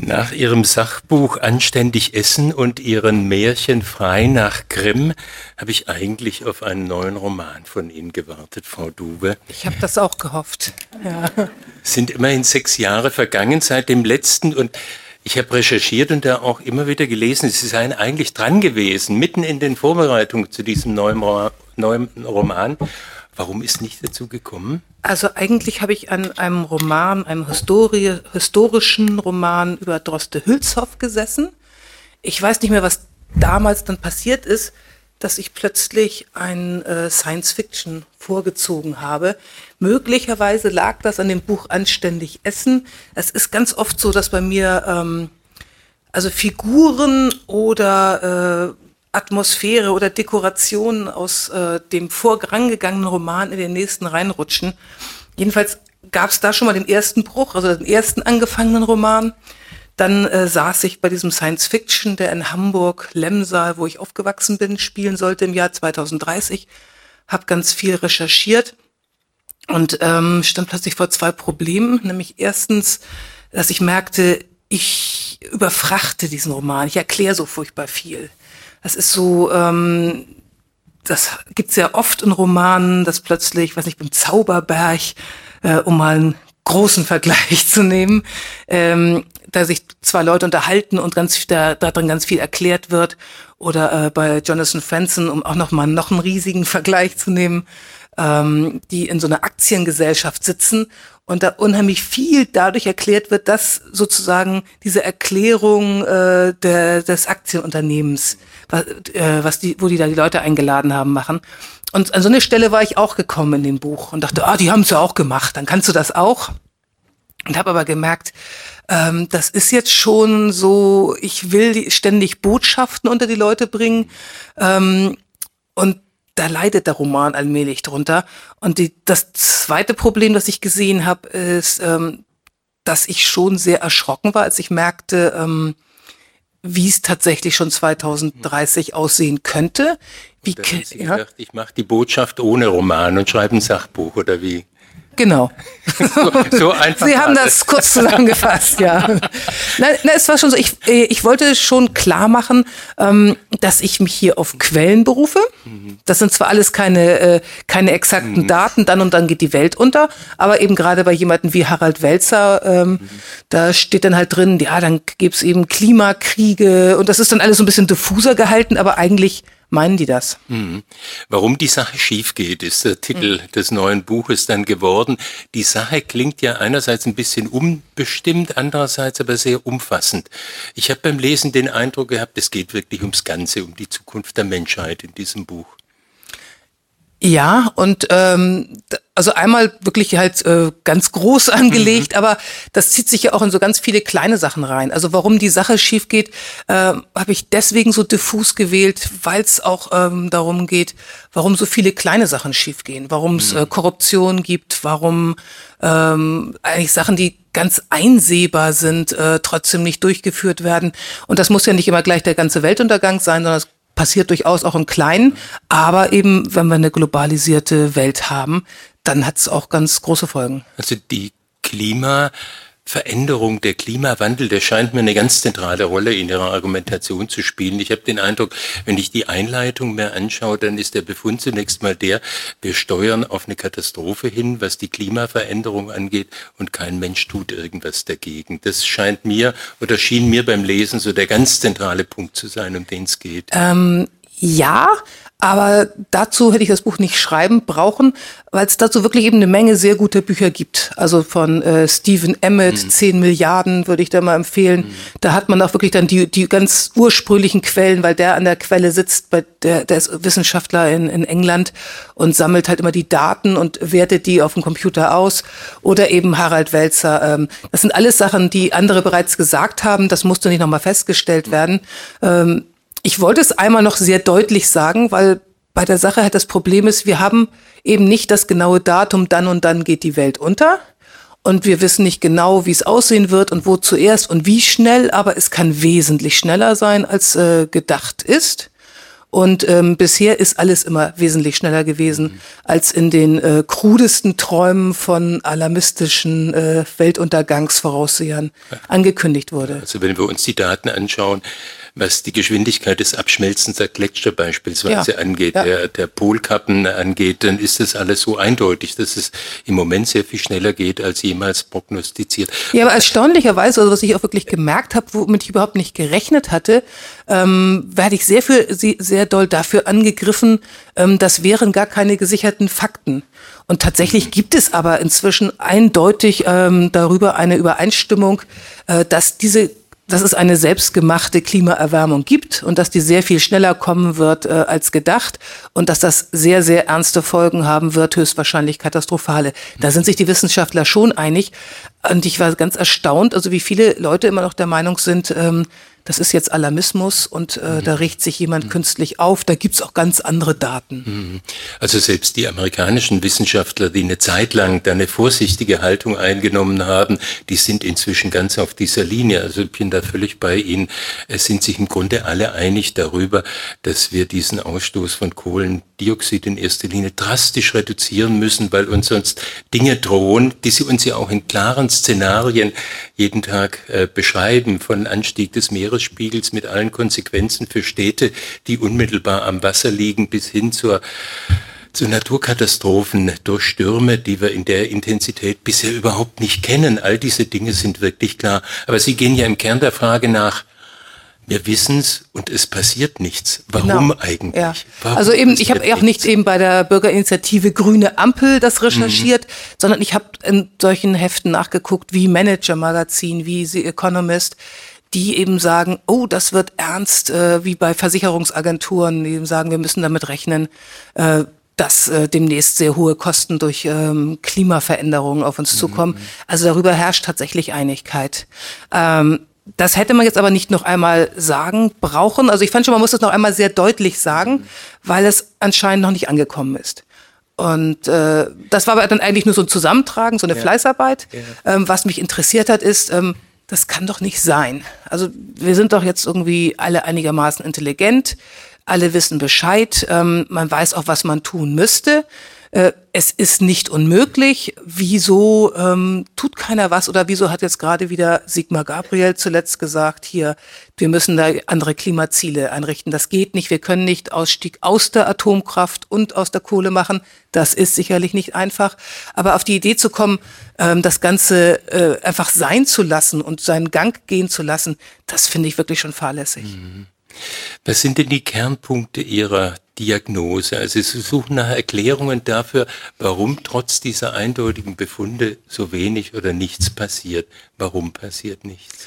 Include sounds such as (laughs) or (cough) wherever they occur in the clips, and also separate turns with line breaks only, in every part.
Nach Ihrem Sachbuch Anständig Essen und Ihren Märchen Frei nach Grimm habe ich eigentlich auf einen neuen Roman von Ihnen gewartet, Frau Dube.
Ich habe das auch gehofft. Ja.
Es sind immerhin sechs Jahre vergangen seit dem letzten und ich habe recherchiert und da auch immer wieder gelesen, Sie seien eigentlich dran gewesen, mitten in den Vorbereitungen zu diesem neuen, Roman. Warum ist nicht dazu gekommen?
Also eigentlich habe ich an einem Roman, einem Historie, historischen Roman über Droste Hülshoff gesessen. Ich weiß nicht mehr, was damals dann passiert ist, dass ich plötzlich ein äh, Science Fiction vorgezogen habe. Möglicherweise lag das an dem Buch Anständig Essen. Es ist ganz oft so, dass bei mir ähm, also Figuren oder äh, Atmosphäre oder Dekorationen aus äh, dem vorangegangenen Roman in den nächsten reinrutschen. Jedenfalls gab es da schon mal den ersten Bruch, also den ersten angefangenen Roman. Dann äh, saß ich bei diesem Science Fiction, der in Hamburg, Lemsal, wo ich aufgewachsen bin, spielen sollte im Jahr 2030. Hab ganz viel recherchiert und ähm, stand plötzlich vor zwei Problemen. Nämlich erstens, dass ich merkte, ich überfrachte diesen Roman. Ich erkläre so furchtbar viel. Das ist so, ähm, das gibt's ja oft in Romanen, dass plötzlich, weiß nicht, beim Zauberberg, äh, um mal einen großen Vergleich (laughs) zu nehmen, ähm, da sich zwei Leute unterhalten und ganz da, drin ganz viel erklärt wird. Oder äh, bei Jonathan Franzen, um auch noch mal noch einen riesigen Vergleich zu nehmen, ähm, die in so einer Aktiengesellschaft sitzen und da unheimlich viel dadurch erklärt wird, dass sozusagen diese Erklärung äh, der, des Aktienunternehmens, was, äh, was die, wo die da die Leute eingeladen haben, machen. Und an so eine Stelle war ich auch gekommen in dem Buch und dachte, ah, die haben es ja auch gemacht, dann kannst du das auch. Und habe aber gemerkt, ähm, das ist jetzt schon so, ich will die, ständig Botschaften unter die Leute bringen. Ähm, und da leidet der Roman allmählich drunter. Und die, das zweite Problem, das ich gesehen habe, ist, ähm, dass ich schon sehr erschrocken war, als ich merkte, ähm, wie es tatsächlich schon 2030 aussehen könnte. Wie,
ja? gedacht, ich mache die Botschaft ohne Roman und schreibe ein Sachbuch oder wie?
Genau. So, so (laughs) einfach. Sie haben das kurz zusammengefasst, ja. (laughs) Na, na, es war schon so, ich, äh, ich wollte schon klar machen, ähm, dass ich mich hier auf Quellen berufe. Das sind zwar alles keine, äh, keine exakten mhm. Daten, dann und dann geht die Welt unter, aber eben gerade bei jemandem wie Harald Welzer, ähm, mhm. da steht dann halt drin, ja, dann gibt's eben Klimakriege und das ist dann alles so ein bisschen diffuser gehalten, aber eigentlich Meinen die das? Mhm.
Warum die Sache schief geht, ist der Titel mhm. des neuen Buches dann geworden. Die Sache klingt ja einerseits ein bisschen unbestimmt, andererseits aber sehr umfassend. Ich habe beim Lesen den Eindruck gehabt, es geht wirklich ums Ganze, um die Zukunft der Menschheit in diesem Buch.
Ja, und ähm, also einmal wirklich halt äh, ganz groß (laughs) angelegt, mhm. aber das zieht sich ja auch in so ganz viele kleine Sachen rein. Also warum die Sache schief geht, äh, habe ich deswegen so diffus gewählt, weil es auch ähm, darum geht, warum so viele kleine Sachen schief gehen, warum es mhm. äh, Korruption gibt, warum ähm, eigentlich Sachen, die ganz einsehbar sind, äh, trotzdem nicht durchgeführt werden. Und das muss ja nicht immer gleich der ganze Weltuntergang sein, sondern es passiert durchaus auch im Kleinen. Aber eben, wenn wir eine globalisierte Welt haben, dann hat es auch ganz große Folgen.
Also die Klima Veränderung, der Klimawandel, der scheint mir eine ganz zentrale Rolle in Ihrer Argumentation zu spielen. Ich habe den Eindruck, wenn ich die Einleitung mehr anschaue, dann ist der Befund zunächst mal der, wir steuern auf eine Katastrophe hin, was die Klimaveränderung angeht und kein Mensch tut irgendwas dagegen. Das scheint mir oder schien mir beim Lesen so der ganz zentrale Punkt zu sein, um den es geht.
Ähm, ja, aber dazu hätte ich das Buch nicht schreiben brauchen, weil es dazu wirklich eben eine Menge sehr guter Bücher gibt. Also von äh, Stephen Emmett, mhm. 10 Milliarden würde ich da mal empfehlen. Mhm. Da hat man auch wirklich dann die, die ganz ursprünglichen Quellen, weil der an der Quelle sitzt, bei der, der ist Wissenschaftler in, in England und sammelt halt immer die Daten und wertet die auf dem Computer aus. Oder eben Harald Welzer. Ähm, das sind alles Sachen, die andere bereits gesagt haben. Das musste nicht nochmal festgestellt werden. Ähm, ich wollte es einmal noch sehr deutlich sagen, weil bei der Sache halt das Problem ist, wir haben eben nicht das genaue Datum, dann und dann geht die Welt unter. Und wir wissen nicht genau, wie es aussehen wird und wo zuerst und wie schnell, aber es kann wesentlich schneller sein, als äh, gedacht ist. Und ähm, bisher ist alles immer wesentlich schneller gewesen, mhm. als in den äh, krudesten Träumen von alarmistischen äh, Weltuntergangsvoraussehern ja. angekündigt wurde.
Also wenn wir uns die Daten anschauen, was die Geschwindigkeit des Abschmelzens der Gletscher beispielsweise ja. angeht, ja. Der, der Polkappen angeht, dann ist das alles so eindeutig, dass es im Moment sehr viel schneller geht als jemals prognostiziert.
Ja, aber erstaunlicherweise, also was ich auch wirklich gemerkt habe, womit ich überhaupt nicht gerechnet hatte, ähm, werde ich sehr für sehr doll dafür angegriffen, ähm, das wären gar keine gesicherten Fakten. Und tatsächlich gibt es aber inzwischen eindeutig ähm, darüber eine Übereinstimmung, äh, dass diese dass es eine selbstgemachte Klimaerwärmung gibt und dass die sehr viel schneller kommen wird äh, als gedacht und dass das sehr, sehr ernste Folgen haben wird, höchstwahrscheinlich katastrophale. Da sind sich die Wissenschaftler schon einig. Und ich war ganz erstaunt, also wie viele Leute immer noch der Meinung sind, ähm, das ist jetzt Alarmismus und äh, mhm. da riecht sich jemand mhm. künstlich auf. Da gibt's auch ganz andere Daten.
Mhm. Also selbst die amerikanischen Wissenschaftler, die eine Zeit lang da eine vorsichtige Haltung eingenommen haben, die sind inzwischen ganz auf dieser Linie. Also ich bin da völlig bei Ihnen. Es sind sich im Grunde alle einig darüber, dass wir diesen Ausstoß von Kohlendioxid in erster Linie drastisch reduzieren müssen, weil uns sonst Dinge drohen, die sie uns ja auch in klaren Szenarien jeden Tag äh, beschreiben, von Anstieg des Meeres Meeresspiegels mit allen Konsequenzen für Städte, die unmittelbar am Wasser liegen, bis hin zur zu Naturkatastrophen durch Stürme, die wir in der Intensität bisher überhaupt nicht kennen. All diese Dinge sind wirklich klar. Aber Sie gehen ja im Kern der Frage nach, wir wissen es und es passiert nichts. Warum genau. eigentlich? Ja. Warum
also eben, ich habe auch nicht eben bei der Bürgerinitiative Grüne Ampel das recherchiert, mhm. sondern ich habe in solchen Heften nachgeguckt, wie Manager Magazin, wie The Economist, die eben sagen, oh, das wird ernst, äh, wie bei Versicherungsagenturen, die eben sagen, wir müssen damit rechnen, äh, dass äh, demnächst sehr hohe Kosten durch ähm, Klimaveränderungen auf uns mhm. zukommen. Also darüber herrscht tatsächlich Einigkeit. Ähm, das hätte man jetzt aber nicht noch einmal sagen brauchen. Also ich fand schon, man muss das noch einmal sehr deutlich sagen, weil es anscheinend noch nicht angekommen ist. Und äh, das war aber dann eigentlich nur so ein Zusammentragen, so eine ja. Fleißarbeit. Ja. Ähm, was mich interessiert hat, ist, ähm, das kann doch nicht sein. Also wir sind doch jetzt irgendwie alle einigermaßen intelligent, alle wissen Bescheid, ähm, man weiß auch, was man tun müsste. Äh, es ist nicht unmöglich. Wieso ähm, tut keiner was oder wieso hat jetzt gerade wieder Sigmar Gabriel zuletzt gesagt, hier, wir müssen da andere Klimaziele einrichten. Das geht nicht. Wir können nicht Ausstieg aus der Atomkraft und aus der Kohle machen. Das ist sicherlich nicht einfach. Aber auf die Idee zu kommen, ähm, das Ganze äh, einfach sein zu lassen und seinen Gang gehen zu lassen, das finde ich wirklich schon fahrlässig. Mhm.
Was sind denn die Kernpunkte Ihrer Diagnose? Also Sie suchen nach Erklärungen dafür, warum trotz dieser eindeutigen Befunde so wenig oder nichts passiert. Warum passiert nichts?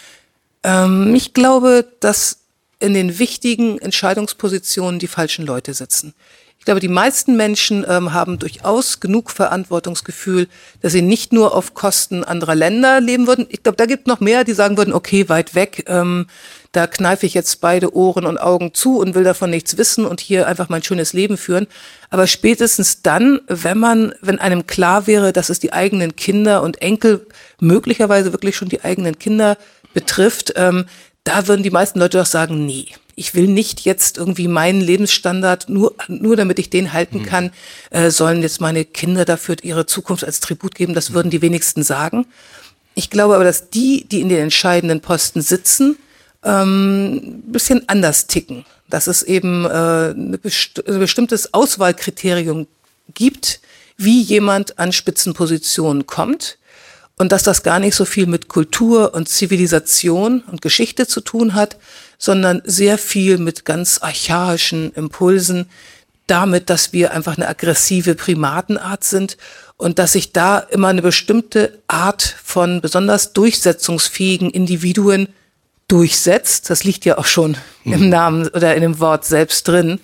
Ähm, ich glaube, dass in den wichtigen Entscheidungspositionen die falschen Leute sitzen. Ich glaube, die meisten Menschen ähm, haben durchaus genug Verantwortungsgefühl, dass sie nicht nur auf Kosten anderer Länder leben würden. Ich glaube, da gibt noch mehr, die sagen würden, okay, weit weg, ähm, da kneife ich jetzt beide Ohren und Augen zu und will davon nichts wissen und hier einfach mein schönes Leben führen. Aber spätestens dann, wenn man, wenn einem klar wäre, dass es die eigenen Kinder und Enkel, möglicherweise wirklich schon die eigenen Kinder betrifft, ähm, da würden die meisten Leute doch sagen, nee, ich will nicht jetzt irgendwie meinen Lebensstandard, nur, nur damit ich den halten mhm. kann, äh, sollen jetzt meine Kinder dafür ihre Zukunft als Tribut geben. Das würden die wenigsten sagen. Ich glaube aber, dass die, die in den entscheidenden Posten sitzen, ähm, bisschen anders ticken. Dass es eben äh, ein best bestimmtes Auswahlkriterium gibt, wie jemand an Spitzenpositionen kommt und dass das gar nicht so viel mit Kultur und Zivilisation und Geschichte zu tun hat, sondern sehr viel mit ganz archaischen Impulsen, damit, dass wir einfach eine aggressive Primatenart sind und dass sich da immer eine bestimmte Art von besonders durchsetzungsfähigen Individuen durchsetzt. Das liegt ja auch schon mhm. im Namen oder in dem Wort selbst drin.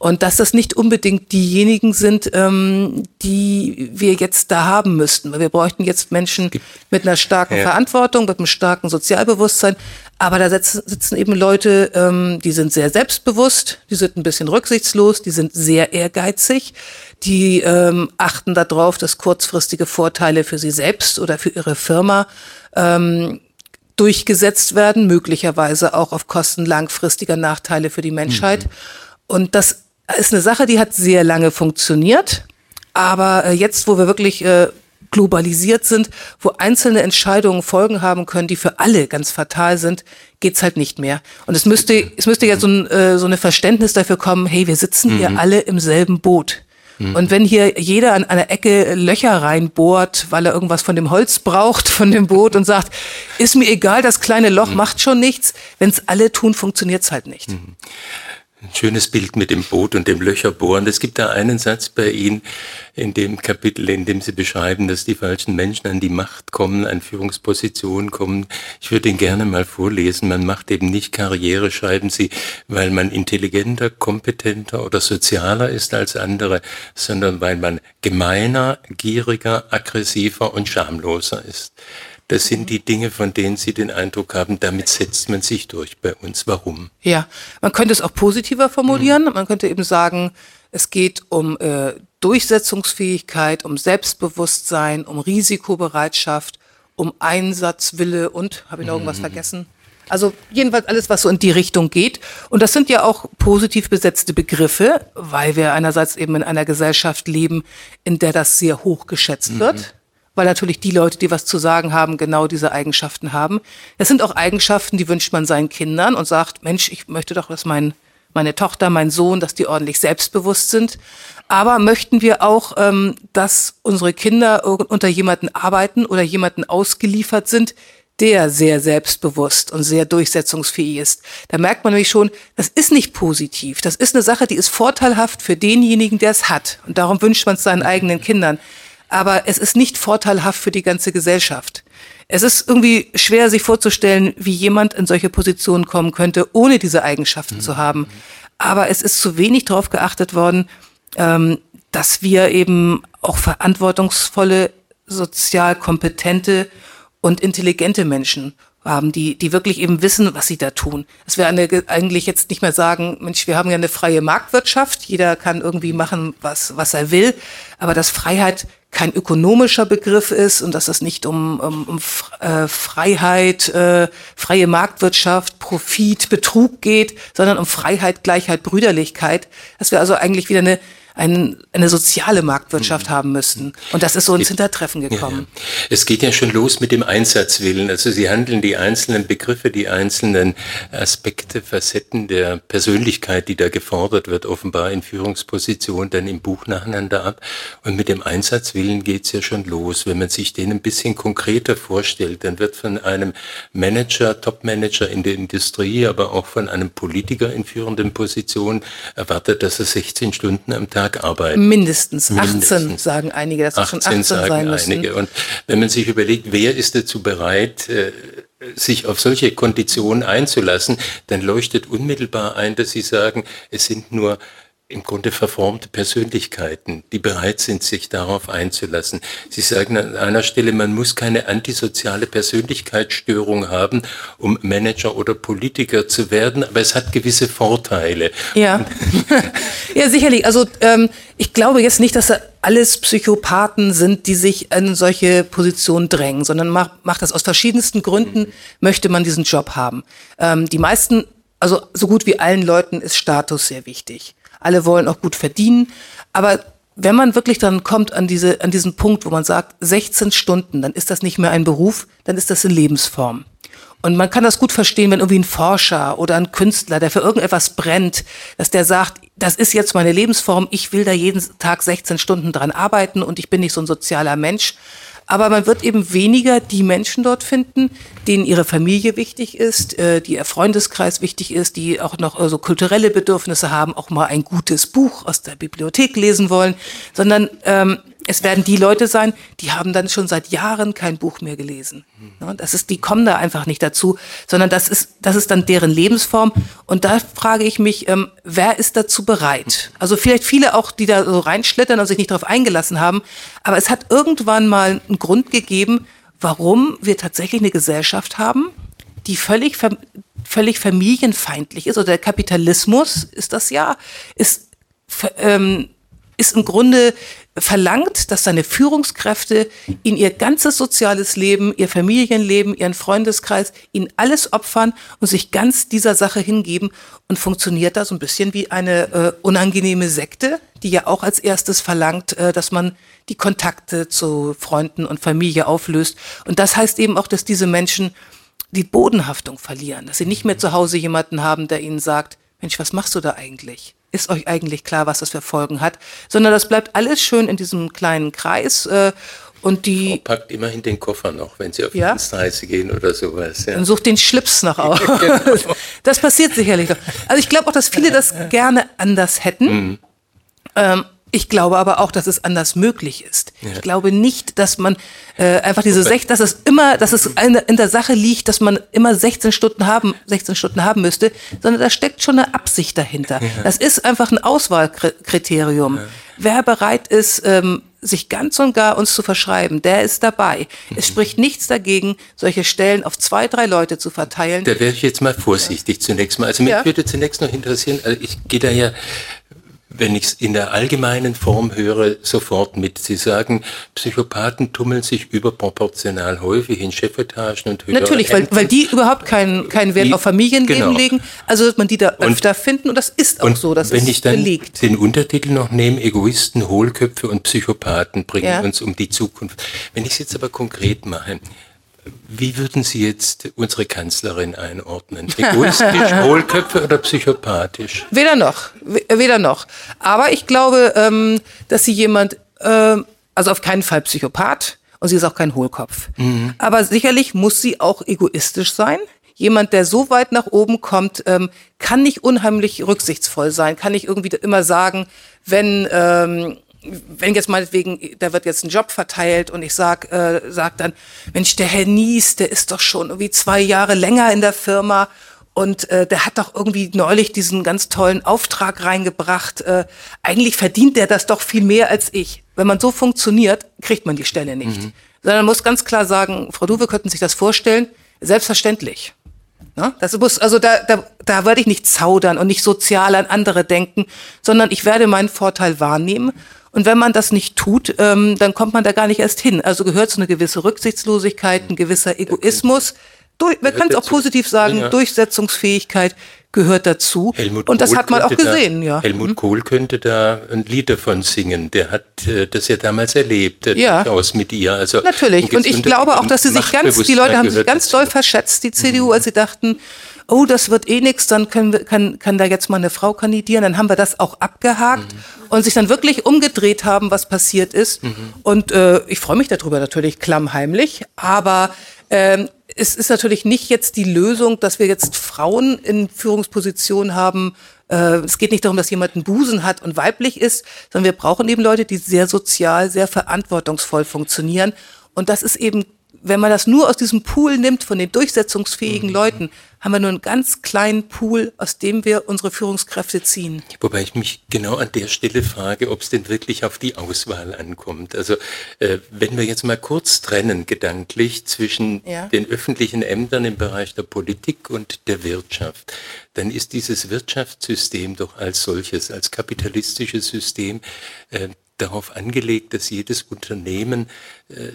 Und dass das nicht unbedingt diejenigen sind, ähm, die wir jetzt da haben müssten. Wir bräuchten jetzt Menschen mit einer starken ja. Verantwortung, mit einem starken Sozialbewusstsein. Aber da sitzen, sitzen eben Leute, ähm, die sind sehr selbstbewusst, die sind ein bisschen rücksichtslos, die sind sehr ehrgeizig, die ähm, achten darauf, dass kurzfristige Vorteile für sie selbst oder für ihre Firma ähm, durchgesetzt werden, möglicherweise auch auf Kosten langfristiger Nachteile für die Menschheit. Mhm. Und das ist eine Sache, die hat sehr lange funktioniert. Aber äh, jetzt, wo wir wirklich äh, globalisiert sind, wo einzelne Entscheidungen Folgen haben können, die für alle ganz fatal sind, geht's halt nicht mehr. Und es müsste, es müsste ja so ein, äh, so eine Verständnis dafür kommen, hey, wir sitzen mhm. hier alle im selben Boot. Mhm. Und wenn hier jeder an einer Ecke Löcher reinbohrt, weil er irgendwas von dem Holz braucht, (laughs) von dem Boot und sagt, ist mir egal, das kleine Loch mhm. macht schon nichts, wenn's alle tun, funktioniert's halt nicht. Mhm.
Ein schönes Bild mit dem Boot und dem Löcherbohren. Es gibt da einen Satz bei Ihnen in dem Kapitel, in dem Sie beschreiben, dass die falschen Menschen an die Macht kommen, an Führungspositionen kommen. Ich würde ihn gerne mal vorlesen. Man macht eben nicht Karriere, schreiben Sie, weil man intelligenter, kompetenter oder sozialer ist als andere, sondern weil man gemeiner, gieriger, aggressiver und schamloser ist. Das sind die Dinge, von denen Sie den Eindruck haben, damit setzt man sich durch bei uns. Warum?
Ja, man könnte es auch positiver formulieren. Mhm. Man könnte eben sagen, es geht um äh, Durchsetzungsfähigkeit, um Selbstbewusstsein, um Risikobereitschaft, um Einsatzwille und, habe ich noch irgendwas mhm. vergessen? Also jedenfalls alles, was so in die Richtung geht. Und das sind ja auch positiv besetzte Begriffe, weil wir einerseits eben in einer Gesellschaft leben, in der das sehr hoch geschätzt mhm. wird weil natürlich die Leute, die was zu sagen haben, genau diese Eigenschaften haben. Das sind auch Eigenschaften, die wünscht man seinen Kindern und sagt, Mensch, ich möchte doch, dass mein, meine Tochter, mein Sohn, dass die ordentlich selbstbewusst sind. Aber möchten wir auch, ähm, dass unsere Kinder unter jemanden arbeiten oder jemanden ausgeliefert sind, der sehr selbstbewusst und sehr durchsetzungsfähig ist. Da merkt man nämlich schon, das ist nicht positiv. Das ist eine Sache, die ist vorteilhaft für denjenigen, der es hat. Und darum wünscht man es seinen eigenen Kindern aber es ist nicht vorteilhaft für die ganze Gesellschaft. Es ist irgendwie schwer, sich vorzustellen, wie jemand in solche Positionen kommen könnte, ohne diese Eigenschaften mhm. zu haben. Aber es ist zu wenig darauf geachtet worden, ähm, dass wir eben auch verantwortungsvolle, sozial kompetente und intelligente Menschen haben, die, die wirklich eben wissen, was sie da tun. Es wäre eigentlich jetzt nicht mehr sagen, Mensch, wir haben ja eine freie Marktwirtschaft, jeder kann irgendwie machen, was, was er will, aber dass Freiheit kein ökonomischer Begriff ist und dass es nicht um, um, um äh, Freiheit, äh, freie Marktwirtschaft, Profit, Betrug geht, sondern um Freiheit, Gleichheit, Brüderlichkeit, dass wir also eigentlich wieder eine ein, eine soziale Marktwirtschaft mhm. haben müssten. Und das ist so ins Hintertreffen gekommen.
Ja, ja. Es geht ja schon los mit dem Einsatzwillen. Also Sie handeln die einzelnen Begriffe, die einzelnen Aspekte, Facetten der Persönlichkeit, die da gefordert wird, offenbar in Führungspositionen, dann im Buch nacheinander ab. Und mit dem Einsatzwillen geht's ja schon los. Wenn man sich den ein bisschen konkreter vorstellt, dann wird von einem Manager, Topmanager in der Industrie, aber auch von einem Politiker in führenden Positionen erwartet, dass er 16 Stunden am Tag Tag arbeiten.
Mindestens, Mindestens. 18 sagen einige,
dass 18 schon 18 sagen sein müssen. einige. Und wenn man sich überlegt, wer ist dazu bereit, äh, sich auf solche Konditionen einzulassen, dann leuchtet unmittelbar ein, dass sie sagen, es sind nur im Grunde verformte Persönlichkeiten, die bereit sind, sich darauf einzulassen. Sie sagen an einer Stelle, man muss keine antisoziale Persönlichkeitsstörung haben, um Manager oder Politiker zu werden, aber es hat gewisse Vorteile.
Ja, (laughs) ja sicherlich. Also ähm, ich glaube jetzt nicht, dass da alles Psychopathen sind, die sich in solche Positionen drängen, sondern macht, macht das aus verschiedensten Gründen, mhm. möchte man diesen Job haben. Ähm, die meisten also so gut wie allen Leuten ist Status sehr wichtig alle wollen auch gut verdienen. Aber wenn man wirklich dann kommt an diese, an diesen Punkt, wo man sagt, 16 Stunden, dann ist das nicht mehr ein Beruf, dann ist das eine Lebensform. Und man kann das gut verstehen, wenn irgendwie ein Forscher oder ein Künstler, der für irgendetwas brennt, dass der sagt, das ist jetzt meine Lebensform, ich will da jeden Tag 16 Stunden dran arbeiten und ich bin nicht so ein sozialer Mensch. Aber man wird eben weniger die Menschen dort finden, denen ihre Familie wichtig ist, äh, die ihr Freundeskreis wichtig ist, die auch noch äh, so kulturelle Bedürfnisse haben, auch mal ein gutes Buch aus der Bibliothek lesen wollen, sondern ähm, es werden die Leute sein, die haben dann schon seit Jahren kein Buch mehr gelesen. Das ist, die kommen da einfach nicht dazu, sondern das ist, das ist dann deren Lebensform. Und da frage ich mich, ähm, wer ist dazu bereit? Also vielleicht viele auch, die da so reinschlittern und sich nicht darauf eingelassen haben. Aber es hat irgendwann mal einen Grund gegeben, warum wir tatsächlich eine Gesellschaft haben, die völlig, völlig familienfeindlich ist. Oder der Kapitalismus ist das ja, ist, ähm, ist im Grunde verlangt, dass seine Führungskräfte in ihr ganzes soziales Leben, ihr Familienleben, ihren Freundeskreis, ihnen alles opfern und sich ganz dieser Sache hingeben und funktioniert da so ein bisschen wie eine äh, unangenehme Sekte, die ja auch als erstes verlangt, äh, dass man die Kontakte zu Freunden und Familie auflöst. Und das heißt eben auch, dass diese Menschen die Bodenhaftung verlieren, dass sie nicht mehr zu Hause jemanden haben, der ihnen sagt, Mensch, was machst du da eigentlich? Ist euch eigentlich klar, was das für Folgen hat? Sondern das bleibt alles schön in diesem kleinen Kreis. Äh, und die
Frau packt immerhin den Koffer noch, wenn sie auf ja? Dienstreise gehen oder sowas.
Ja. Und sucht den Schlips noch auf. (laughs) genau. (laughs) Das passiert sicherlich doch. Also ich glaube auch, dass viele das gerne anders hätten. Mhm. Ähm, ich glaube aber auch, dass es anders möglich ist. Ja. Ich glaube nicht, dass man äh, einfach diese sech, dass es immer, dass es in der Sache liegt, dass man immer 16 Stunden haben, 16 Stunden haben müsste, sondern da steckt schon eine Absicht dahinter. Ja. Das ist einfach ein Auswahlkriterium. Ja. Wer bereit ist, ähm, sich ganz und gar uns zu verschreiben, der ist dabei. Es mhm. spricht nichts dagegen, solche Stellen auf zwei, drei Leute zu verteilen.
Da wäre ich jetzt mal vorsichtig zunächst mal. Also mich würde zunächst noch interessieren, also ich gehe da ja wenn ich es in der allgemeinen Form höre, sofort mit. Sie sagen, Psychopathen tummeln sich überproportional häufig in Chefetagen und
höheren Natürlich, weil, weil die überhaupt keinen keinen Wert die, auf Familienleben genau. legen. Also dass man die da öfter und, finden und das ist auch so, dass
wenn es ich dann belegt. den Untertitel noch nehme, Egoisten, Hohlköpfe und Psychopathen bringen ja. uns um die Zukunft. Wenn ich es jetzt aber konkret mache, wie würden Sie jetzt unsere Kanzlerin einordnen? Egoistisch, (laughs) Hohlköpfe oder psychopathisch?
Weder noch, weder noch. Aber ich glaube, ähm, dass sie jemand, äh, also auf keinen Fall Psychopath und sie ist auch kein Hohlkopf. Mhm. Aber sicherlich muss sie auch egoistisch sein. Jemand, der so weit nach oben kommt, ähm, kann nicht unheimlich rücksichtsvoll sein, kann nicht irgendwie immer sagen, wenn ähm, wenn jetzt meinetwegen, da wird jetzt ein Job verteilt und ich sag, äh, sag dann, Mensch, der Herr Nies, der ist doch schon irgendwie zwei Jahre länger in der Firma und äh, der hat doch irgendwie neulich diesen ganz tollen Auftrag reingebracht. Äh, eigentlich verdient der das doch viel mehr als ich. Wenn man so funktioniert, kriegt man die Stelle nicht. Mhm. Sondern man muss ganz klar sagen, Frau Duwe, könnten sich das vorstellen? Selbstverständlich. Ne? Das muss, also da, da, da werde ich nicht zaudern und nicht sozial an andere denken, sondern ich werde meinen Vorteil wahrnehmen und wenn man das nicht tut, ähm, dann kommt man da gar nicht erst hin. Also gehört so eine gewisse Rücksichtslosigkeit, ein gewisser Egoismus. Durch, man kann es auch positiv sagen, ja. Durchsetzungsfähigkeit gehört dazu.
Helmut
und das hat man auch gesehen,
da,
ja.
Helmut mhm. Kohl könnte da ein Lied davon singen. Der hat äh, das ja damals erlebt, ja. durchaus mit ihr. Also
Natürlich. Und ich glaube auch, dass sie sich ganz, die Leute haben sich ganz doll verschätzt, die CDU, als sie dachten, oh, das wird eh nichts, dann können wir, kann, kann da jetzt mal eine Frau kandidieren. Dann haben wir das auch abgehakt mhm. und sich dann wirklich umgedreht haben, was passiert ist. Mhm. Und äh, ich freue mich darüber natürlich klammheimlich, aber ähm, es ist natürlich nicht jetzt die Lösung, dass wir jetzt Frauen in Führungspositionen haben. Äh, es geht nicht darum, dass jemand einen Busen hat und weiblich ist, sondern wir brauchen eben Leute, die sehr sozial, sehr verantwortungsvoll funktionieren. Und das ist eben wenn man das nur aus diesem Pool nimmt von den durchsetzungsfähigen mhm. Leuten, haben wir nur einen ganz kleinen Pool, aus dem wir unsere Führungskräfte ziehen.
Wobei ich mich genau an der Stelle frage, ob es denn wirklich auf die Auswahl ankommt. Also äh, wenn wir jetzt mal kurz trennen gedanklich zwischen ja. den öffentlichen Ämtern im Bereich der Politik und der Wirtschaft, dann ist dieses Wirtschaftssystem doch als solches, als kapitalistisches System äh, darauf angelegt, dass jedes Unternehmen äh,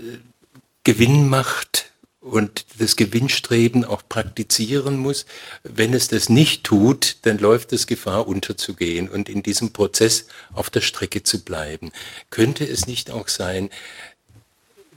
Gewinn macht und das Gewinnstreben auch praktizieren muss. Wenn es das nicht tut, dann läuft es Gefahr, unterzugehen und in diesem Prozess auf der Strecke zu bleiben. Könnte es nicht auch sein,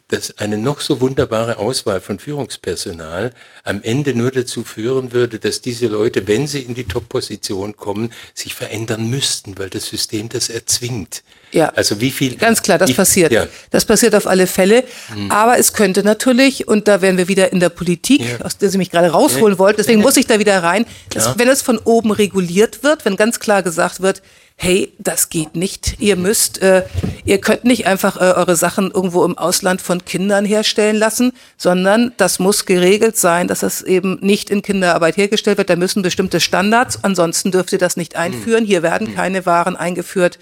dass eine noch so wunderbare Auswahl von Führungspersonal am Ende nur dazu führen würde, dass diese Leute, wenn sie in die Top-Position kommen, sich verändern müssten, weil das System das erzwingt.
Ja, also wie viel? Ganz klar, das wie, passiert. Ja. Das passiert auf alle Fälle. Hm. Aber es könnte natürlich, und da wären wir wieder in der Politik, ja. aus der Sie mich gerade rausholen ja. wollten, deswegen muss ich da wieder rein, dass, wenn es von oben reguliert wird, wenn ganz klar gesagt wird, hey, das geht nicht. Ihr müsst, äh, ihr könnt nicht einfach äh, eure Sachen irgendwo im Ausland von Kindern herstellen lassen, sondern das muss geregelt sein, dass das eben nicht in Kinderarbeit hergestellt wird. Da müssen bestimmte Standards, ansonsten dürft ihr das nicht einführen. Hier werden keine Waren eingeführt,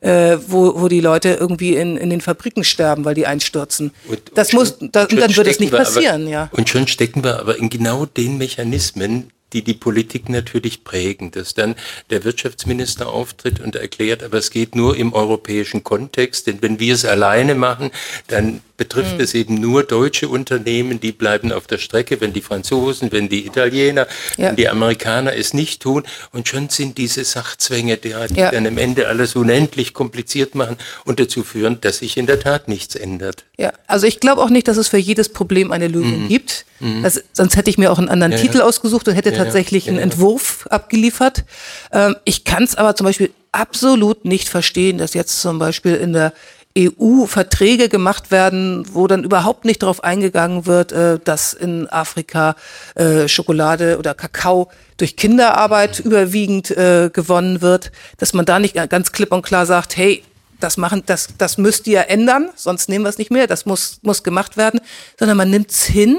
äh, wo, wo die Leute irgendwie in, in den Fabriken sterben, weil die einstürzen. Und, das und muss, da, dann wird es nicht passieren,
aber,
ja.
Und schon stecken wir aber in genau den Mechanismen, die die Politik natürlich prägen, dass dann der Wirtschaftsminister auftritt und erklärt, aber es geht nur im europäischen Kontext, denn wenn wir es alleine machen, dann betrifft mhm. es eben nur deutsche Unternehmen, die bleiben auf der Strecke, wenn die Franzosen, wenn die Italiener, ja. wenn die Amerikaner es nicht tun und schon sind diese Sachzwänge, die, die ja. dann am Ende alles unendlich kompliziert machen und dazu führen, dass sich in der Tat nichts ändert.
Ja, also ich glaube auch nicht, dass es für jedes Problem eine Lösung mhm. gibt. Mhm. Das, sonst hätte ich mir auch einen anderen ja, Titel ausgesucht und hätte tatsächlich einen Entwurf abgeliefert. Ähm, ich kann es aber zum Beispiel absolut nicht verstehen, dass jetzt zum Beispiel in der EU Verträge gemacht werden, wo dann überhaupt nicht darauf eingegangen wird, äh, dass in Afrika äh, Schokolade oder Kakao durch Kinderarbeit überwiegend äh, gewonnen wird, dass man da nicht ganz klipp und klar sagt, hey, das machen, das, das müsst ihr ändern, sonst nehmen wir es nicht mehr, das muss, muss gemacht werden, sondern man nimmt es hin